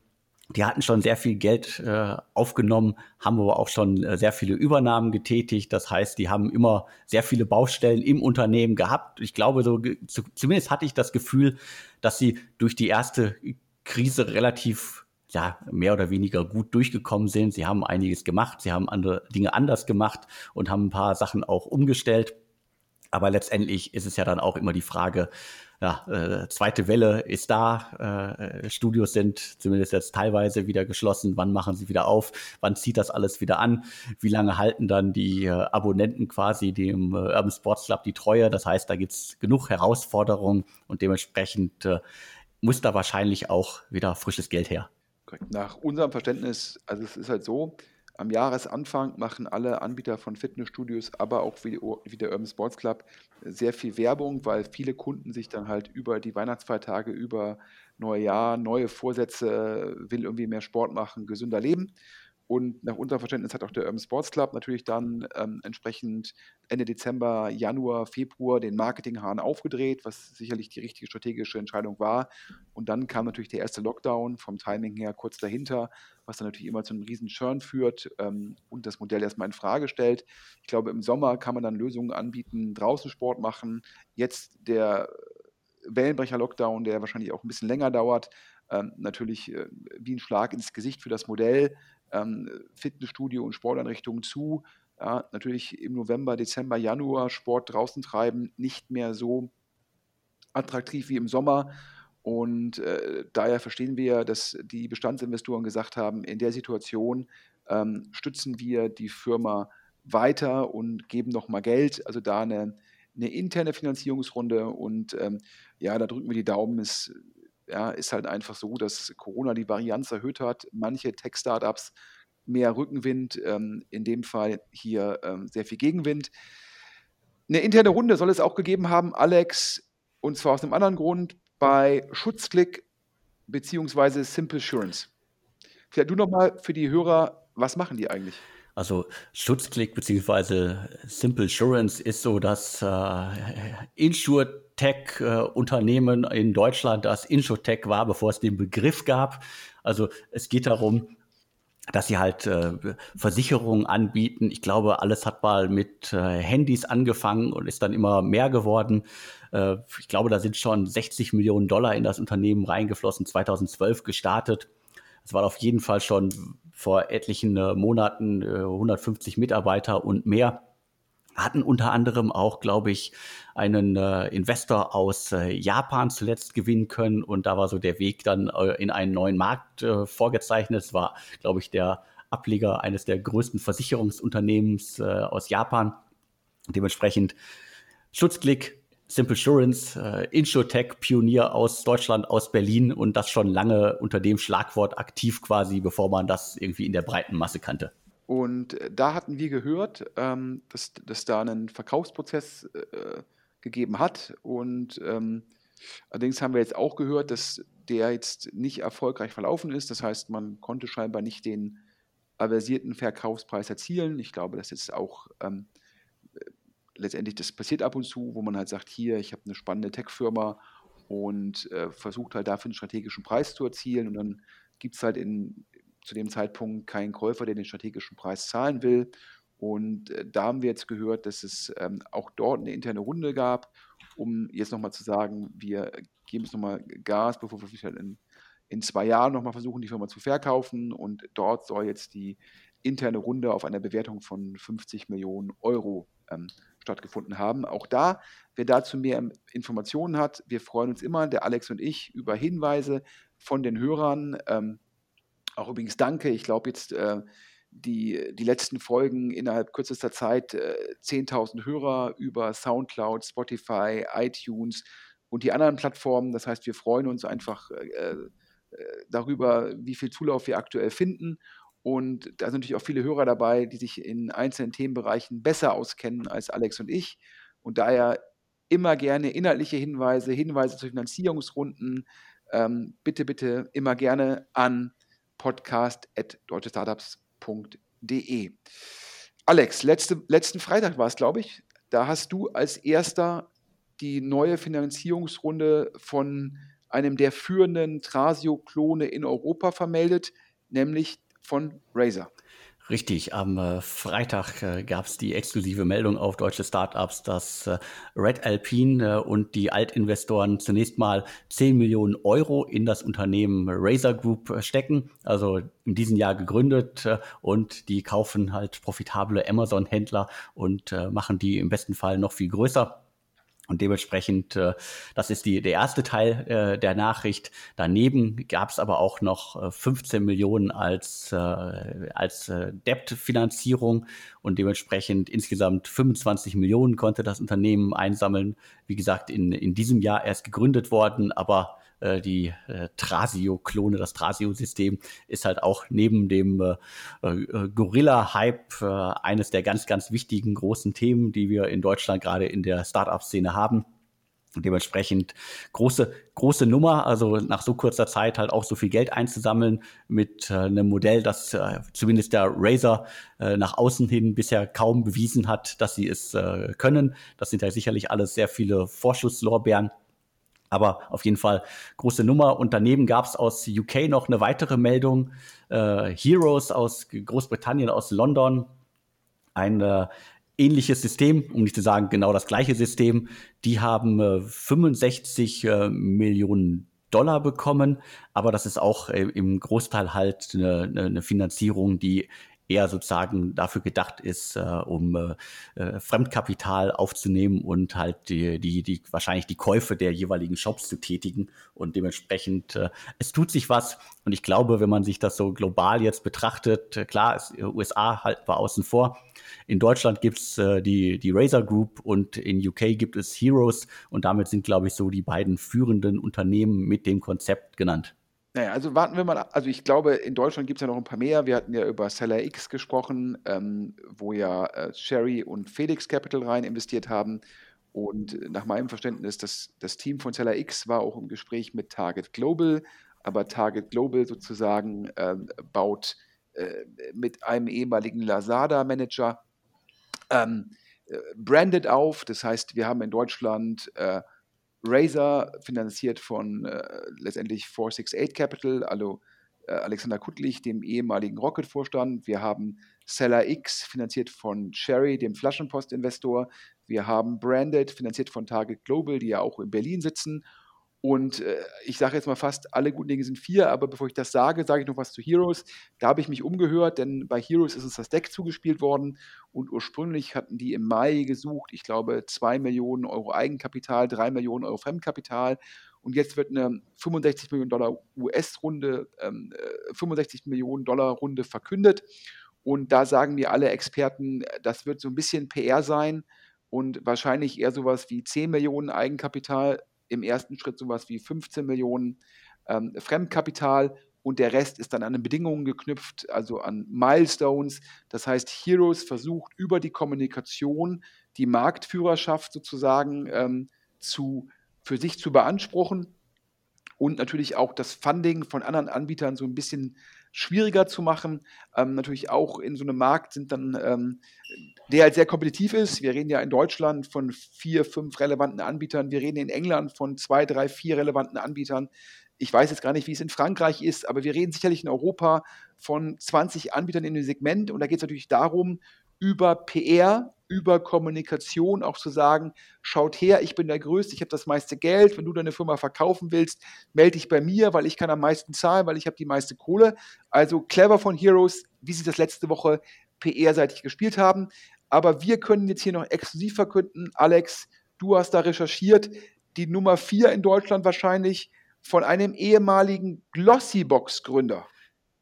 Die hatten schon sehr viel Geld äh, aufgenommen, haben aber auch schon äh, sehr viele Übernahmen getätigt. Das heißt, die haben immer sehr viele Baustellen im Unternehmen gehabt. Ich glaube, so zu, zumindest hatte ich das Gefühl, dass sie durch die erste Krise relativ ja, mehr oder weniger gut durchgekommen sind. Sie haben einiges gemacht, sie haben andere Dinge anders gemacht und haben ein paar Sachen auch umgestellt. Aber letztendlich ist es ja dann auch immer die Frage, ja, äh, zweite Welle ist da, äh, Studios sind zumindest jetzt teilweise wieder geschlossen, wann machen sie wieder auf, wann zieht das alles wieder an, wie lange halten dann die äh, Abonnenten quasi dem äh, Urban Sports Club die Treue, das heißt, da gibt's genug Herausforderungen und dementsprechend äh, muss da wahrscheinlich auch wieder frisches Geld her. Nach unserem Verständnis, also es ist halt so, am Jahresanfang machen alle Anbieter von Fitnessstudios, aber auch wie, wie der Urban Sports Club sehr viel Werbung, weil viele Kunden sich dann halt über die Weihnachtsfeiertage, über Neujahr, neue Vorsätze, will irgendwie mehr Sport machen, gesünder leben. Und nach unserem Verständnis hat auch der Urban Sports Club natürlich dann ähm, entsprechend Ende Dezember, Januar, Februar den Marketinghahn aufgedreht, was sicherlich die richtige strategische Entscheidung war. Und dann kam natürlich der erste Lockdown vom Timing her kurz dahinter, was dann natürlich immer zu einem riesen Churn führt ähm, und das Modell erstmal in Frage stellt. Ich glaube, im Sommer kann man dann Lösungen anbieten, draußen Sport machen. Jetzt der Wellenbrecher-Lockdown, der wahrscheinlich auch ein bisschen länger dauert, ähm, natürlich äh, wie ein Schlag ins Gesicht für das Modell ähm, Fitnessstudio und Sporteinrichtungen zu. Ja, natürlich im November, Dezember, Januar Sport draußen treiben, nicht mehr so attraktiv wie im Sommer. Und äh, daher verstehen wir, dass die Bestandsinvestoren gesagt haben, in der Situation ähm, stützen wir die Firma weiter und geben nochmal Geld. Also da eine, eine interne Finanzierungsrunde. Und ähm, ja, da drücken wir die Daumen. Es ja, ist halt einfach so, dass Corona die Varianz erhöht hat. Manche Tech-Startups mehr Rückenwind, ähm, in dem Fall hier ähm, sehr viel Gegenwind. Eine interne Runde soll es auch gegeben haben. Alex Und zwar aus einem anderen Grund bei Schutzklick bzw. Simple Assurance. Vielleicht du nochmal für die Hörer, was machen die eigentlich? Also Schutzklick bzw. Simple Assurance ist so das äh, Insurtech-Unternehmen äh, in Deutschland, das Insurtech war, bevor es den Begriff gab. Also es geht darum, dass sie halt äh, Versicherungen anbieten. Ich glaube, alles hat mal mit äh, Handys angefangen und ist dann immer mehr geworden. Äh, ich glaube, da sind schon 60 Millionen Dollar in das Unternehmen reingeflossen, 2012 gestartet. Es war auf jeden Fall schon vor etlichen äh, Monaten 150 äh, Mitarbeiter und mehr hatten unter anderem auch, glaube ich, einen äh, Investor aus äh, Japan zuletzt gewinnen können. Und da war so der Weg dann äh, in einen neuen Markt äh, vorgezeichnet. Es war, glaube ich, der Ableger eines der größten Versicherungsunternehmens aus Japan. Dementsprechend Schutzklick, Simple Assurance, äh, Insurtech, Pionier aus Deutschland, aus Berlin und das schon lange unter dem Schlagwort aktiv quasi, bevor man das irgendwie in der breiten Masse kannte. Und äh, da hatten wir gehört, ähm, dass, dass da einen Verkaufsprozess äh, gegeben hat. Und ähm, allerdings haben wir jetzt auch gehört, dass der jetzt nicht erfolgreich verlaufen ist. Das heißt, man konnte scheinbar nicht den aversierten Verkaufspreis erzielen. Ich glaube, das ist auch ähm, letztendlich, das passiert ab und zu, wo man halt sagt, hier, ich habe eine spannende Tech-Firma und äh, versucht halt dafür einen strategischen Preis zu erzielen. Und dann gibt es halt in, zu dem Zeitpunkt keinen Käufer, der den strategischen Preis zahlen will. Und äh, da haben wir jetzt gehört, dass es ähm, auch dort eine interne Runde gab, um jetzt nochmal zu sagen, wir geben es nochmal Gas, bevor wir halt in, in zwei Jahren nochmal versuchen, die Firma zu verkaufen. Und dort soll jetzt die interne Runde auf einer Bewertung von 50 Millionen Euro ähm, stattgefunden haben. Auch da, wer dazu mehr Informationen hat, wir freuen uns immer, der Alex und ich, über Hinweise von den Hörern. Ähm, auch übrigens danke. Ich glaube jetzt äh, die, die letzten Folgen innerhalb kürzester Zeit äh, 10.000 Hörer über SoundCloud, Spotify, iTunes und die anderen Plattformen. Das heißt, wir freuen uns einfach äh, äh, darüber, wie viel Zulauf wir aktuell finden. Und da sind natürlich auch viele Hörer dabei, die sich in einzelnen Themenbereichen besser auskennen als Alex und ich. Und daher immer gerne inhaltliche Hinweise, Hinweise zu Finanzierungsrunden. Ähm, bitte, bitte immer gerne an podcast.deutschestartups.de. Alex, letzte, letzten Freitag war es, glaube ich. Da hast du als erster die neue Finanzierungsrunde von einem der führenden Trasio-Klone in Europa vermeldet, nämlich von Razer. Richtig, am äh, Freitag äh, gab es die exklusive Meldung auf deutsche Startups, dass äh, Red Alpine und die Altinvestoren zunächst mal 10 Millionen Euro in das Unternehmen Razer Group stecken, also in diesem Jahr gegründet und die kaufen halt profitable Amazon-Händler und machen die im besten Fall noch viel größer. Und dementsprechend, äh, das ist die, der erste Teil äh, der Nachricht. Daneben gab es aber auch noch äh, 15 Millionen als, äh, als äh, Debt-Finanzierung und dementsprechend insgesamt 25 Millionen konnte das Unternehmen einsammeln. Wie gesagt, in, in diesem Jahr erst gegründet worden, aber äh, die äh, Trasio-Klone, das Trasio-System ist halt auch neben dem äh, äh, Gorilla-Hype äh, eines der ganz, ganz wichtigen großen Themen, die wir in Deutschland gerade in der Startup-Szene haben. Und dementsprechend große, große Nummer, also nach so kurzer Zeit halt auch so viel Geld einzusammeln mit äh, einem Modell, das äh, zumindest der Razer äh, nach außen hin bisher kaum bewiesen hat, dass sie es können. Das sind ja sicherlich alles sehr viele Vorschusslorbeeren. Aber auf jeden Fall große Nummer. Und daneben gab es aus UK noch eine weitere Meldung. Äh, Heroes aus Großbritannien, aus London. Ein äh, ähnliches System, um nicht zu sagen genau das gleiche System. Die haben äh, 65 äh, Millionen Dollar bekommen, aber das ist auch äh, im Großteil halt eine, eine Finanzierung, die eher sozusagen dafür gedacht ist, äh, um äh, äh, Fremdkapital aufzunehmen und halt die, die, die wahrscheinlich die Käufe der jeweiligen Shops zu tätigen. Und dementsprechend, äh, es tut sich was. Und ich glaube, wenn man sich das so global jetzt betrachtet, äh, klar, ist, äh, USA halt war außen vor. In Deutschland gibt's äh, die, die Razer Group und in UK gibt es Heroes. Und damit sind, glaube ich, so die beiden führenden Unternehmen mit dem Konzept genannt. Naja, also warten wir mal. Also ich glaube, in Deutschland gibt es ja noch ein paar mehr. Wir hatten ja über Seller X gesprochen, ähm, wo ja äh, Sherry und Felix Capital rein investiert haben. Und nach meinem Verständnis, das, das Team von Seller X war auch im Gespräch mit Target Global, aber Target Global sozusagen äh, baut äh, mit einem ehemaligen Lazada-Manager ähm, äh, branded auf. Das heißt, wir haben in Deutschland äh, Razer, finanziert von äh, letztendlich 468 Capital, also äh, Alexander Kuttlich, dem ehemaligen Rocket-Vorstand. Wir haben Seller X, finanziert von Cherry, dem Flaschenpost-Investor. Wir haben Branded, finanziert von Target Global, die ja auch in Berlin sitzen. Und äh, ich sage jetzt mal fast, alle guten Dinge sind vier, aber bevor ich das sage, sage ich noch was zu Heroes. Da habe ich mich umgehört, denn bei Heroes ist uns das Deck zugespielt worden und ursprünglich hatten die im Mai gesucht, ich glaube, zwei Millionen Euro Eigenkapital, drei Millionen Euro Fremdkapital. Und jetzt wird eine 65 Millionen Dollar US-Runde, ähm, 65 äh, Millionen Dollar Runde verkündet. Und da sagen mir alle Experten, das wird so ein bisschen PR sein und wahrscheinlich eher sowas wie 10 Millionen Eigenkapital im ersten Schritt sowas wie 15 Millionen ähm, Fremdkapital und der Rest ist dann an Bedingungen geknüpft, also an Milestones. Das heißt, Heroes versucht über die Kommunikation die Marktführerschaft sozusagen ähm, zu, für sich zu beanspruchen und natürlich auch das Funding von anderen Anbietern so ein bisschen schwieriger zu machen. Ähm, natürlich auch in so einem Markt sind dann, ähm, der halt sehr kompetitiv ist. Wir reden ja in Deutschland von vier, fünf relevanten Anbietern. Wir reden in England von zwei, drei, vier relevanten Anbietern. Ich weiß jetzt gar nicht, wie es in Frankreich ist, aber wir reden sicherlich in Europa von 20 Anbietern in dem Segment. Und da geht es natürlich darum, über PR, über Kommunikation auch zu sagen, schaut her, ich bin der Größte, ich habe das meiste Geld, wenn du deine Firma verkaufen willst, melde dich bei mir, weil ich kann am meisten zahlen, weil ich habe die meiste Kohle. Also clever von Heroes, wie sie das letzte Woche PR-seitig gespielt haben. Aber wir können jetzt hier noch exklusiv verkünden, Alex, du hast da recherchiert, die Nummer 4 in Deutschland wahrscheinlich von einem ehemaligen Glossybox-Gründer.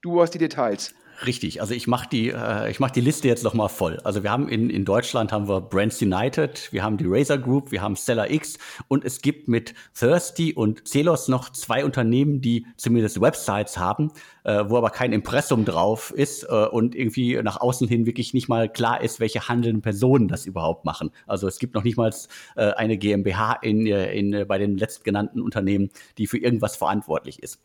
Du hast die Details. Richtig, also ich mache die, äh, ich mach die Liste jetzt nochmal voll. Also wir haben in, in Deutschland haben wir Brands United, wir haben die Razer Group, wir haben Seller X und es gibt mit Thirsty und Celos noch zwei Unternehmen, die zumindest Websites haben, äh, wo aber kein Impressum drauf ist äh, und irgendwie nach außen hin wirklich nicht mal klar ist, welche handelnden Personen das überhaupt machen. Also es gibt noch nicht mal äh, eine GmbH in, äh, in, äh, bei den letztgenannten Unternehmen, die für irgendwas verantwortlich ist.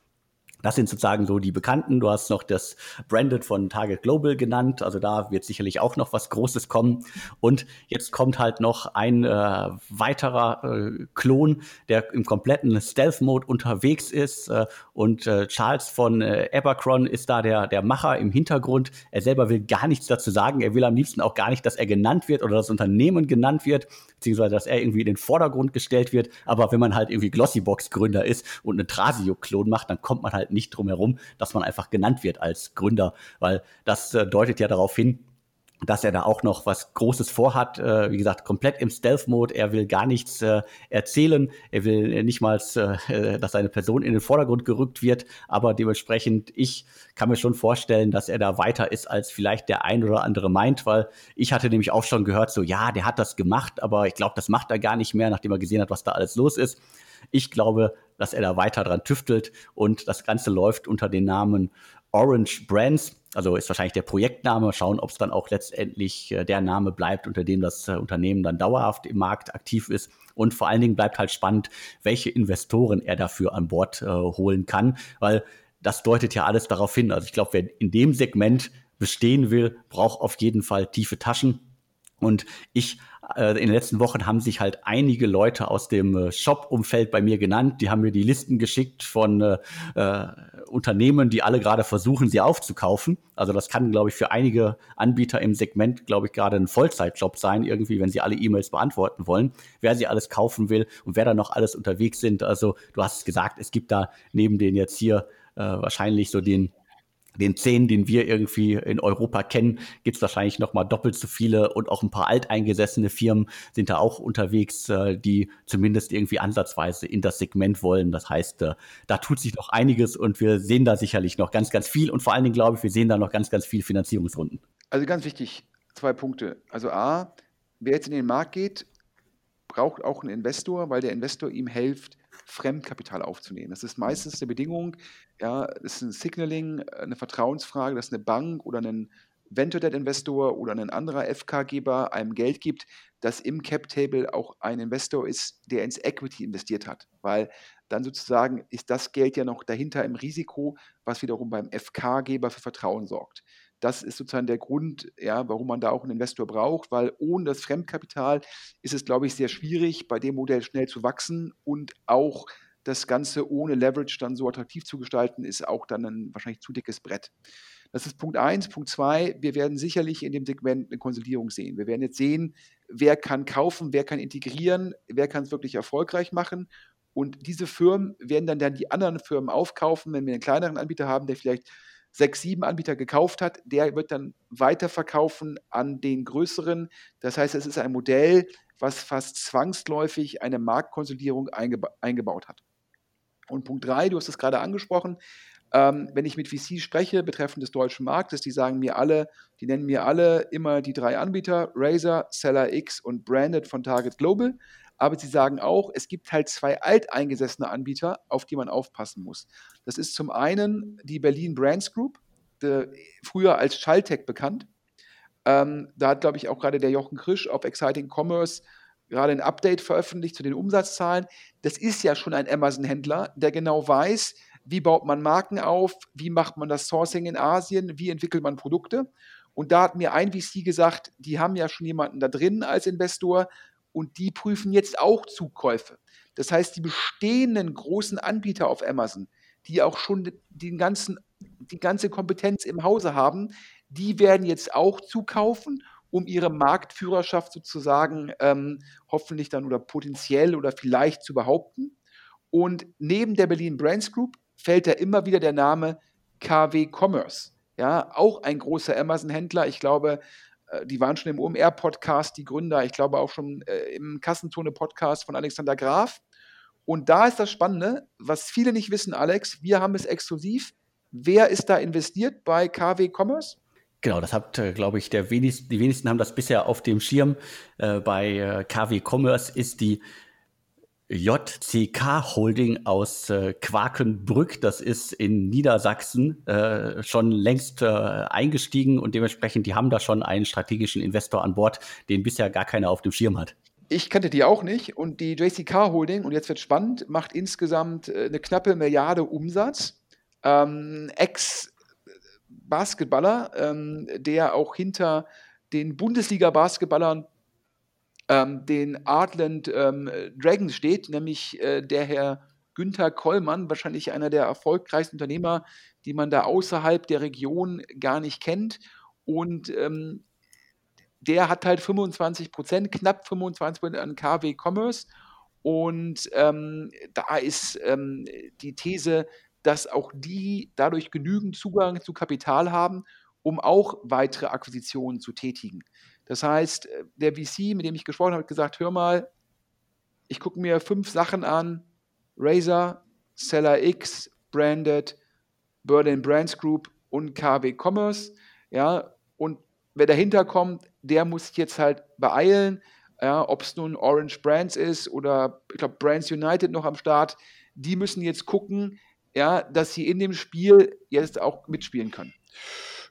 Das sind sozusagen so die Bekannten. Du hast noch das Branded von Target Global genannt. Also da wird sicherlich auch noch was Großes kommen. Und jetzt kommt halt noch ein äh, weiterer äh, Klon, der im kompletten Stealth-Mode unterwegs ist. Äh, und äh, Charles von äh, Abercron ist da der, der Macher im Hintergrund. Er selber will gar nichts dazu sagen. Er will am liebsten auch gar nicht, dass er genannt wird oder das Unternehmen genannt wird, beziehungsweise dass er irgendwie in den Vordergrund gestellt wird. Aber wenn man halt irgendwie Glossybox-Gründer ist und einen Trasio-Klon macht, dann kommt man halt nicht drum herum, dass man einfach genannt wird als Gründer, weil das äh, deutet ja darauf hin, dass er da auch noch was Großes vorhat. Äh, wie gesagt, komplett im Stealth-Mode. Er will gar nichts äh, erzählen. Er will nicht mal, dass seine Person in den Vordergrund gerückt wird. Aber dementsprechend, ich kann mir schon vorstellen, dass er da weiter ist, als vielleicht der ein oder andere meint, weil ich hatte nämlich auch schon gehört, so, ja, der hat das gemacht, aber ich glaube, das macht er gar nicht mehr, nachdem er gesehen hat, was da alles los ist. Ich glaube, dass er da weiter dran tüftelt und das Ganze läuft unter den Namen Orange Brands. Also ist wahrscheinlich der Projektname. Schauen, ob es dann auch letztendlich äh, der Name bleibt, unter dem das äh, Unternehmen dann dauerhaft im Markt aktiv ist. Und vor allen Dingen bleibt halt spannend, welche Investoren er dafür an Bord äh, holen kann, weil das deutet ja alles darauf hin. Also ich glaube, wer in dem Segment bestehen will, braucht auf jeden Fall tiefe Taschen. Und ich in den letzten Wochen haben sich halt einige Leute aus dem äh, Shop-Umfeld bei mir genannt. Die haben mir die Listen geschickt von äh, äh, Unternehmen, die alle gerade versuchen, sie aufzukaufen. Also das kann, glaube ich, für einige Anbieter im Segment, glaube ich, gerade ein Vollzeitjob sein, irgendwie, wenn sie alle E-Mails beantworten wollen, wer sie alles kaufen will und wer da noch alles unterwegs sind. Also du hast gesagt, es gibt da neben den jetzt hier äh, wahrscheinlich so den den zehn, den wir irgendwie in Europa kennen, gibt es wahrscheinlich noch mal doppelt so viele und auch ein paar alteingesessene Firmen sind da auch unterwegs, äh, die zumindest irgendwie ansatzweise in das Segment wollen. Das heißt, äh, da tut sich noch einiges und wir sehen da sicherlich noch ganz, ganz viel und vor allen Dingen glaube ich, wir sehen da noch ganz, ganz viel Finanzierungsrunden. Also ganz wichtig, zwei Punkte. Also A, wer jetzt in den Markt geht, braucht auch einen Investor, weil der Investor ihm hilft, Fremdkapital aufzunehmen. Das ist meistens eine Bedingung, ja, das ist ein Signaling, eine Vertrauensfrage, dass eine Bank oder ein Venture Debt Investor oder ein anderer FK-Geber einem Geld gibt, dass im Cap Table auch ein Investor ist, der ins Equity investiert hat, weil dann sozusagen ist das Geld ja noch dahinter im Risiko, was wiederum beim FK-Geber für Vertrauen sorgt. Das ist sozusagen der Grund, ja, warum man da auch einen Investor braucht, weil ohne das Fremdkapital ist es, glaube ich, sehr schwierig, bei dem Modell schnell zu wachsen und auch das Ganze ohne Leverage dann so attraktiv zu gestalten, ist auch dann ein wahrscheinlich zu dickes Brett. Das ist Punkt eins. Punkt zwei, wir werden sicherlich in dem Segment eine Konsolidierung sehen. Wir werden jetzt sehen, wer kann kaufen, wer kann integrieren, wer kann es wirklich erfolgreich machen. Und diese Firmen werden dann, dann die anderen Firmen aufkaufen, wenn wir einen kleineren Anbieter haben, der vielleicht sechs, sieben Anbieter gekauft hat, der wird dann weiterverkaufen an den größeren. Das heißt, es ist ein Modell, was fast zwangsläufig eine Marktkonsolidierung eingeba eingebaut hat. Und Punkt drei, du hast es gerade angesprochen, ähm, wenn ich mit VC spreche betreffend des deutschen Marktes, die sagen mir alle, die nennen mir alle immer die drei Anbieter, Razer, Seller X und Branded von Target Global. Aber sie sagen auch, es gibt halt zwei alteingesessene Anbieter, auf die man aufpassen muss. Das ist zum einen die Berlin Brands Group, früher als Schalltech bekannt. Ähm, da hat, glaube ich, auch gerade der Jochen Krisch auf Exciting Commerce gerade ein Update veröffentlicht zu den Umsatzzahlen. Das ist ja schon ein Amazon-Händler, der genau weiß, wie baut man Marken auf, wie macht man das Sourcing in Asien, wie entwickelt man Produkte. Und da hat mir ein VC gesagt, die haben ja schon jemanden da drin als Investor und die prüfen jetzt auch Zukäufe. Das heißt, die bestehenden großen Anbieter auf Amazon, die auch schon den ganzen, die ganze Kompetenz im Hause haben, die werden jetzt auch zukaufen, um ihre Marktführerschaft sozusagen ähm, hoffentlich dann oder potenziell oder vielleicht zu behaupten. Und neben der Berlin Brands Group fällt da immer wieder der Name KW Commerce. Ja, auch ein großer Amazon-Händler. Ich glaube, die waren schon im OMR-Podcast, die Gründer, ich glaube auch schon äh, im Kassenzone-Podcast von Alexander Graf. Und da ist das Spannende, was viele nicht wissen, Alex, wir haben es exklusiv. Wer ist da investiert bei KW Commerce? Genau, das hat, äh, glaube ich, der wenigsten, die wenigsten haben das bisher auf dem Schirm. Äh, bei äh, KW Commerce ist die JCK Holding aus äh, Quakenbrück, das ist in Niedersachsen, äh, schon längst äh, eingestiegen und dementsprechend, die haben da schon einen strategischen Investor an Bord, den bisher gar keiner auf dem Schirm hat. Ich kannte die auch nicht und die JCK Holding, und jetzt wird spannend, macht insgesamt äh, eine knappe Milliarde Umsatz. Ähm, Ex-Basketballer, ähm, der auch hinter den Bundesliga-Basketballern ähm, den Artland ähm, Dragons steht, nämlich äh, der Herr Günther Kollmann, wahrscheinlich einer der erfolgreichsten Unternehmer, die man da außerhalb der Region gar nicht kennt. Und ähm, der hat halt 25 Prozent, knapp 25 Prozent an KW Commerce. Und ähm, da ist ähm, die These, dass auch die dadurch genügend Zugang zu Kapital haben, um auch weitere Akquisitionen zu tätigen. Das heißt, äh, der VC, mit dem ich gesprochen habe, hat gesagt, hör mal, ich gucke mir fünf Sachen an, Razer, Seller X, Branded, Berlin Brands Group und KW Commerce, ja, und wer dahinter kommt, der muss sich jetzt halt beeilen, ja, ob es nun Orange Brands ist oder ich glaube Brands United noch am Start, die müssen jetzt gucken, ja, dass sie in dem Spiel jetzt auch mitspielen können.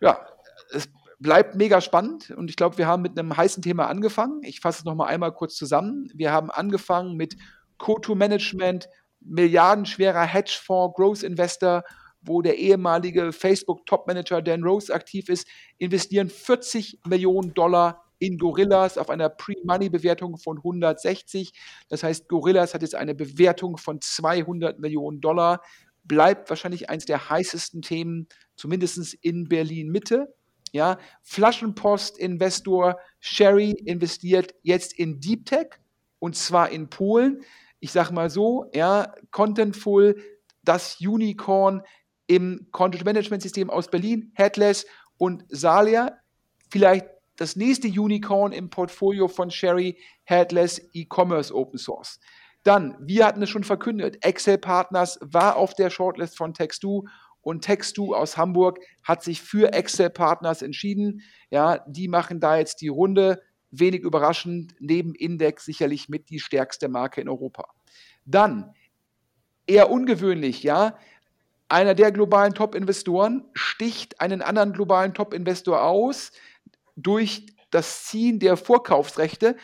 Ja, es bleibt mega spannend und ich glaube, wir haben mit einem heißen Thema angefangen. Ich fasse es nochmal einmal kurz zusammen. Wir haben angefangen mit Co2-Management, milliardenschwerer Hedgefonds, Growth Investor, wo der ehemalige Facebook-Top-Manager Dan Rose aktiv ist, investieren 40 Millionen Dollar in Gorillas auf einer Pre-Money-Bewertung von 160. Das heißt, Gorillas hat jetzt eine Bewertung von 200 Millionen Dollar. Bleibt wahrscheinlich eines der heißesten Themen, zumindest in Berlin-Mitte. Ja, Flaschenpost-Investor Sherry investiert jetzt in Deep Tech und zwar in Polen. Ich sage mal so, ja, Contentful, das Unicorn im Content Management System aus Berlin, Headless und Salia. Vielleicht das nächste Unicorn im Portfolio von Sherry, Headless E-Commerce Open Source. Dann, wir hatten es schon verkündet, Excel Partners war auf der Shortlist von Text2 und Textu aus Hamburg hat sich für Excel Partners entschieden. Ja, die machen da jetzt die Runde. Wenig überraschend, neben Index sicherlich mit die stärkste Marke in Europa. Dann, eher ungewöhnlich, ja, einer der globalen Top-Investoren sticht einen anderen globalen Top-Investor aus durch das Ziehen der Vorkaufsrechte.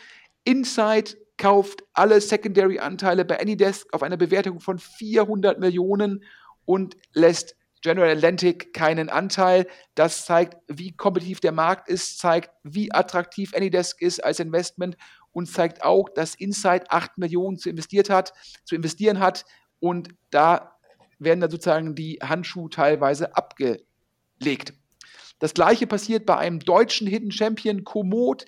Inside kauft alle Secondary-Anteile bei Anydesk auf eine Bewertung von 400 Millionen und lässt General Atlantic keinen Anteil. Das zeigt, wie kompetitiv der Markt ist, zeigt, wie attraktiv Anydesk ist als Investment und zeigt auch, dass Insight 8 Millionen zu, investiert hat, zu investieren hat. Und da werden dann sozusagen die Handschuhe teilweise abgelegt. Das gleiche passiert bei einem deutschen Hidden Champion Komoot,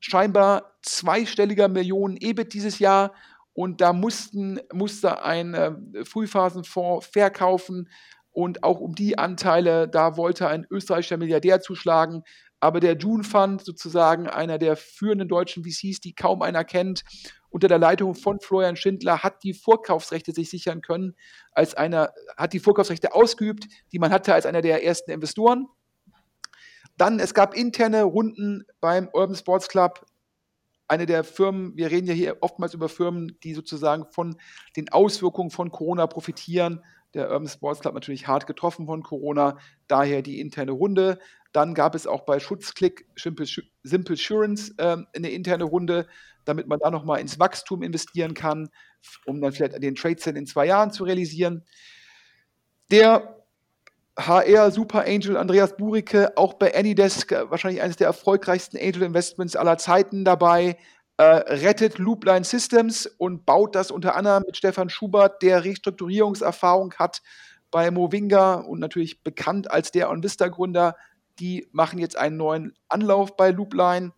scheinbar zweistelliger Millionen EBIT dieses Jahr und da mussten, musste ein äh, Frühphasenfonds verkaufen und auch um die Anteile, da wollte ein österreichischer Milliardär zuschlagen. Aber der June Fund, sozusagen einer der führenden deutschen VCs, die kaum einer kennt, unter der Leitung von Florian Schindler, hat die Vorkaufsrechte sich sichern können, als einer, hat die Vorkaufsrechte ausgeübt, die man hatte als einer der ersten Investoren. Dann, es gab interne Runden beim Urban Sports Club. Eine der Firmen, wir reden ja hier oftmals über Firmen, die sozusagen von den Auswirkungen von Corona profitieren der Urban Sports Club natürlich hart getroffen von Corona, daher die interne Runde. Dann gab es auch bei Schutzklick Simple, Assurance äh, eine interne Runde, damit man da nochmal ins Wachstum investieren kann, um dann vielleicht den Trade Sale in zwei Jahren zu realisieren. Der HR Super Angel Andreas Burike, auch bei Anydesk, äh, wahrscheinlich eines der erfolgreichsten Angel Investments aller Zeiten dabei, äh, rettet Loopline Systems und baut das unter anderem mit Stefan Schubert, der Restrukturierungserfahrung hat bei Movinga und natürlich bekannt als der OnVista-Gründer. Die machen jetzt einen neuen Anlauf bei Loopline.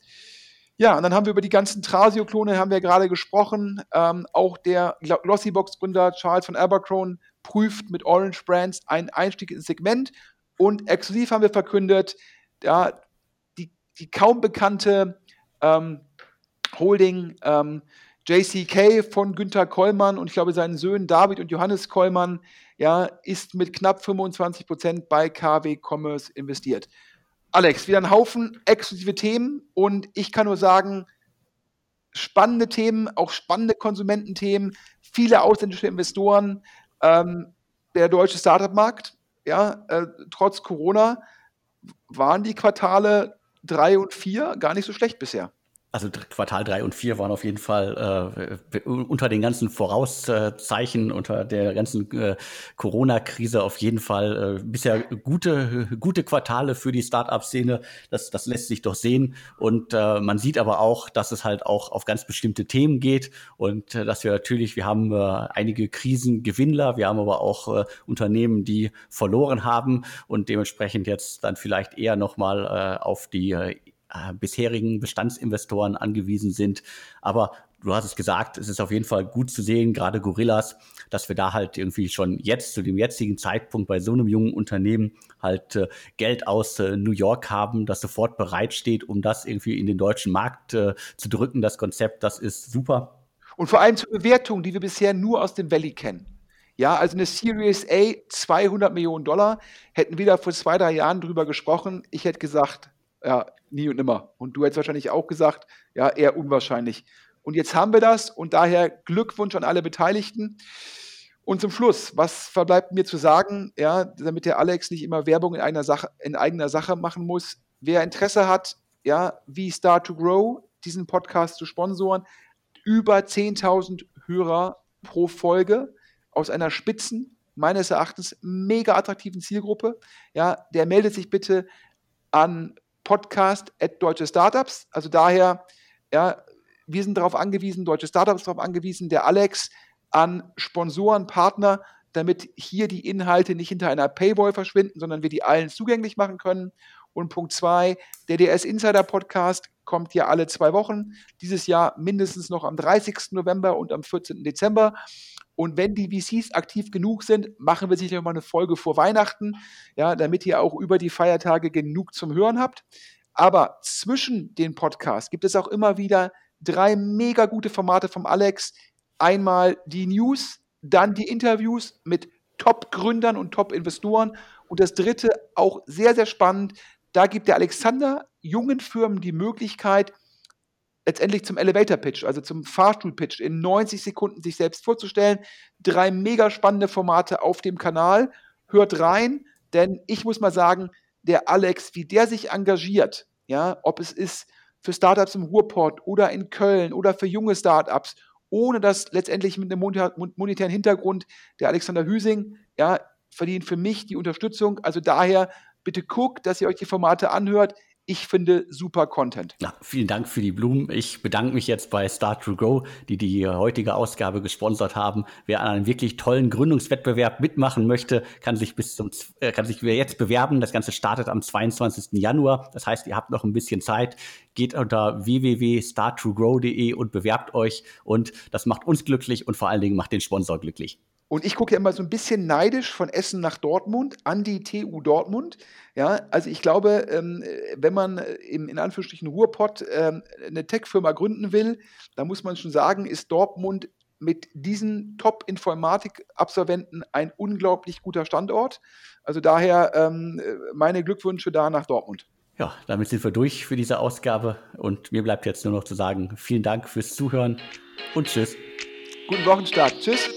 Ja, und dann haben wir über die ganzen Trasio-Klone haben wir gerade gesprochen. Ähm, auch der Glossybox-Gründer Charles von Abercrombie prüft mit Orange Brands einen Einstieg ins Segment. Und exklusiv haben wir verkündet, ja, die, die kaum bekannte ähm, Holding ähm, JCK von Günter Kollmann und ich glaube seinen Söhnen David und Johannes Kollmann ja, ist mit knapp 25 Prozent bei KW Commerce investiert. Alex, wieder ein Haufen exklusive Themen und ich kann nur sagen, spannende Themen, auch spannende Konsumententhemen, viele ausländische Investoren, ähm, der deutsche Startup-Markt, ja, äh, trotz Corona waren die Quartale drei und vier gar nicht so schlecht bisher also Quartal 3 und 4 waren auf jeden Fall äh, unter den ganzen Vorauszeichen, unter der ganzen äh, Corona-Krise auf jeden Fall äh, bisher gute, gute Quartale für die Start-up-Szene. Das, das lässt sich doch sehen. Und äh, man sieht aber auch, dass es halt auch auf ganz bestimmte Themen geht und äh, dass wir natürlich, wir haben äh, einige Krisengewinnler, wir haben aber auch äh, Unternehmen, die verloren haben und dementsprechend jetzt dann vielleicht eher nochmal äh, auf die äh, äh, bisherigen Bestandsinvestoren angewiesen sind. Aber du hast es gesagt, es ist auf jeden Fall gut zu sehen, gerade Gorillas, dass wir da halt irgendwie schon jetzt zu dem jetzigen Zeitpunkt bei so einem jungen Unternehmen halt äh, Geld aus äh, New York haben, das sofort bereitsteht, um das irgendwie in den deutschen Markt äh, zu drücken. Das Konzept, das ist super. Und vor allem zur Bewertung, die wir bisher nur aus dem Valley kennen. Ja, also eine Series A, 200 Millionen Dollar, hätten wir da vor zwei, drei Jahren drüber gesprochen. Ich hätte gesagt, ja, nie und nimmer. Und du hättest wahrscheinlich auch gesagt, ja, eher unwahrscheinlich. Und jetzt haben wir das und daher Glückwunsch an alle Beteiligten. Und zum Schluss, was verbleibt mir zu sagen, ja, damit der Alex nicht immer Werbung in, einer Sache, in eigener Sache machen muss. Wer Interesse hat, ja, wie Start to Grow, diesen Podcast zu sponsoren, über 10.000 Hörer pro Folge aus einer Spitzen, meines Erachtens mega attraktiven Zielgruppe, ja, der meldet sich bitte an Podcast at Deutsche Startups. Also daher, ja, wir sind darauf angewiesen, deutsche Startups darauf angewiesen, der Alex an Sponsoren, Partner, damit hier die Inhalte nicht hinter einer Paywall verschwinden, sondern wir die allen zugänglich machen können. Und Punkt zwei, der DS Insider Podcast kommt ja alle zwei Wochen. Dieses Jahr mindestens noch am 30. November und am 14. Dezember. Und wenn die VCs aktiv genug sind, machen wir sicher mal eine Folge vor Weihnachten, ja, damit ihr auch über die Feiertage genug zum Hören habt. Aber zwischen den Podcasts gibt es auch immer wieder drei mega gute Formate vom Alex. Einmal die News, dann die Interviews mit Top-Gründern und Top-Investoren. Und das dritte, auch sehr, sehr spannend, da gibt der Alexander jungen Firmen die Möglichkeit, letztendlich zum Elevator Pitch, also zum Fahrstuhl Pitch, in 90 Sekunden sich selbst vorzustellen. Drei mega spannende Formate auf dem Kanal. hört rein, denn ich muss mal sagen, der Alex, wie der sich engagiert, ja, ob es ist für Startups im Ruhrpott oder in Köln oder für junge Startups, ohne dass letztendlich mit einem monetären Hintergrund der Alexander Hüsing, ja, verdient für mich die Unterstützung. Also daher bitte guckt, dass ihr euch die Formate anhört. Ich finde super Content. Ja, vielen Dank für die Blumen. Ich bedanke mich jetzt bei Start to Grow, die die heutige Ausgabe gesponsert haben. Wer an einem wirklich tollen Gründungswettbewerb mitmachen möchte, kann sich bis zum äh, kann sich jetzt bewerben. Das Ganze startet am 22. Januar. Das heißt, ihr habt noch ein bisschen Zeit. Geht unter www.starttogrow.de und bewerbt euch. Und das macht uns glücklich und vor allen Dingen macht den Sponsor glücklich. Und ich gucke ja immer so ein bisschen neidisch von Essen nach Dortmund, an die TU Dortmund. Ja, also ich glaube, ähm, wenn man im in Anführungsstrichen Ruhrpott ähm, eine Tech-Firma gründen will, dann muss man schon sagen, ist Dortmund mit diesen Top-Informatik-Absolventen ein unglaublich guter Standort. Also daher ähm, meine Glückwünsche da nach Dortmund. Ja, damit sind wir durch für diese Ausgabe und mir bleibt jetzt nur noch zu sagen, vielen Dank fürs Zuhören und tschüss. Guten Wochenstart. Tschüss.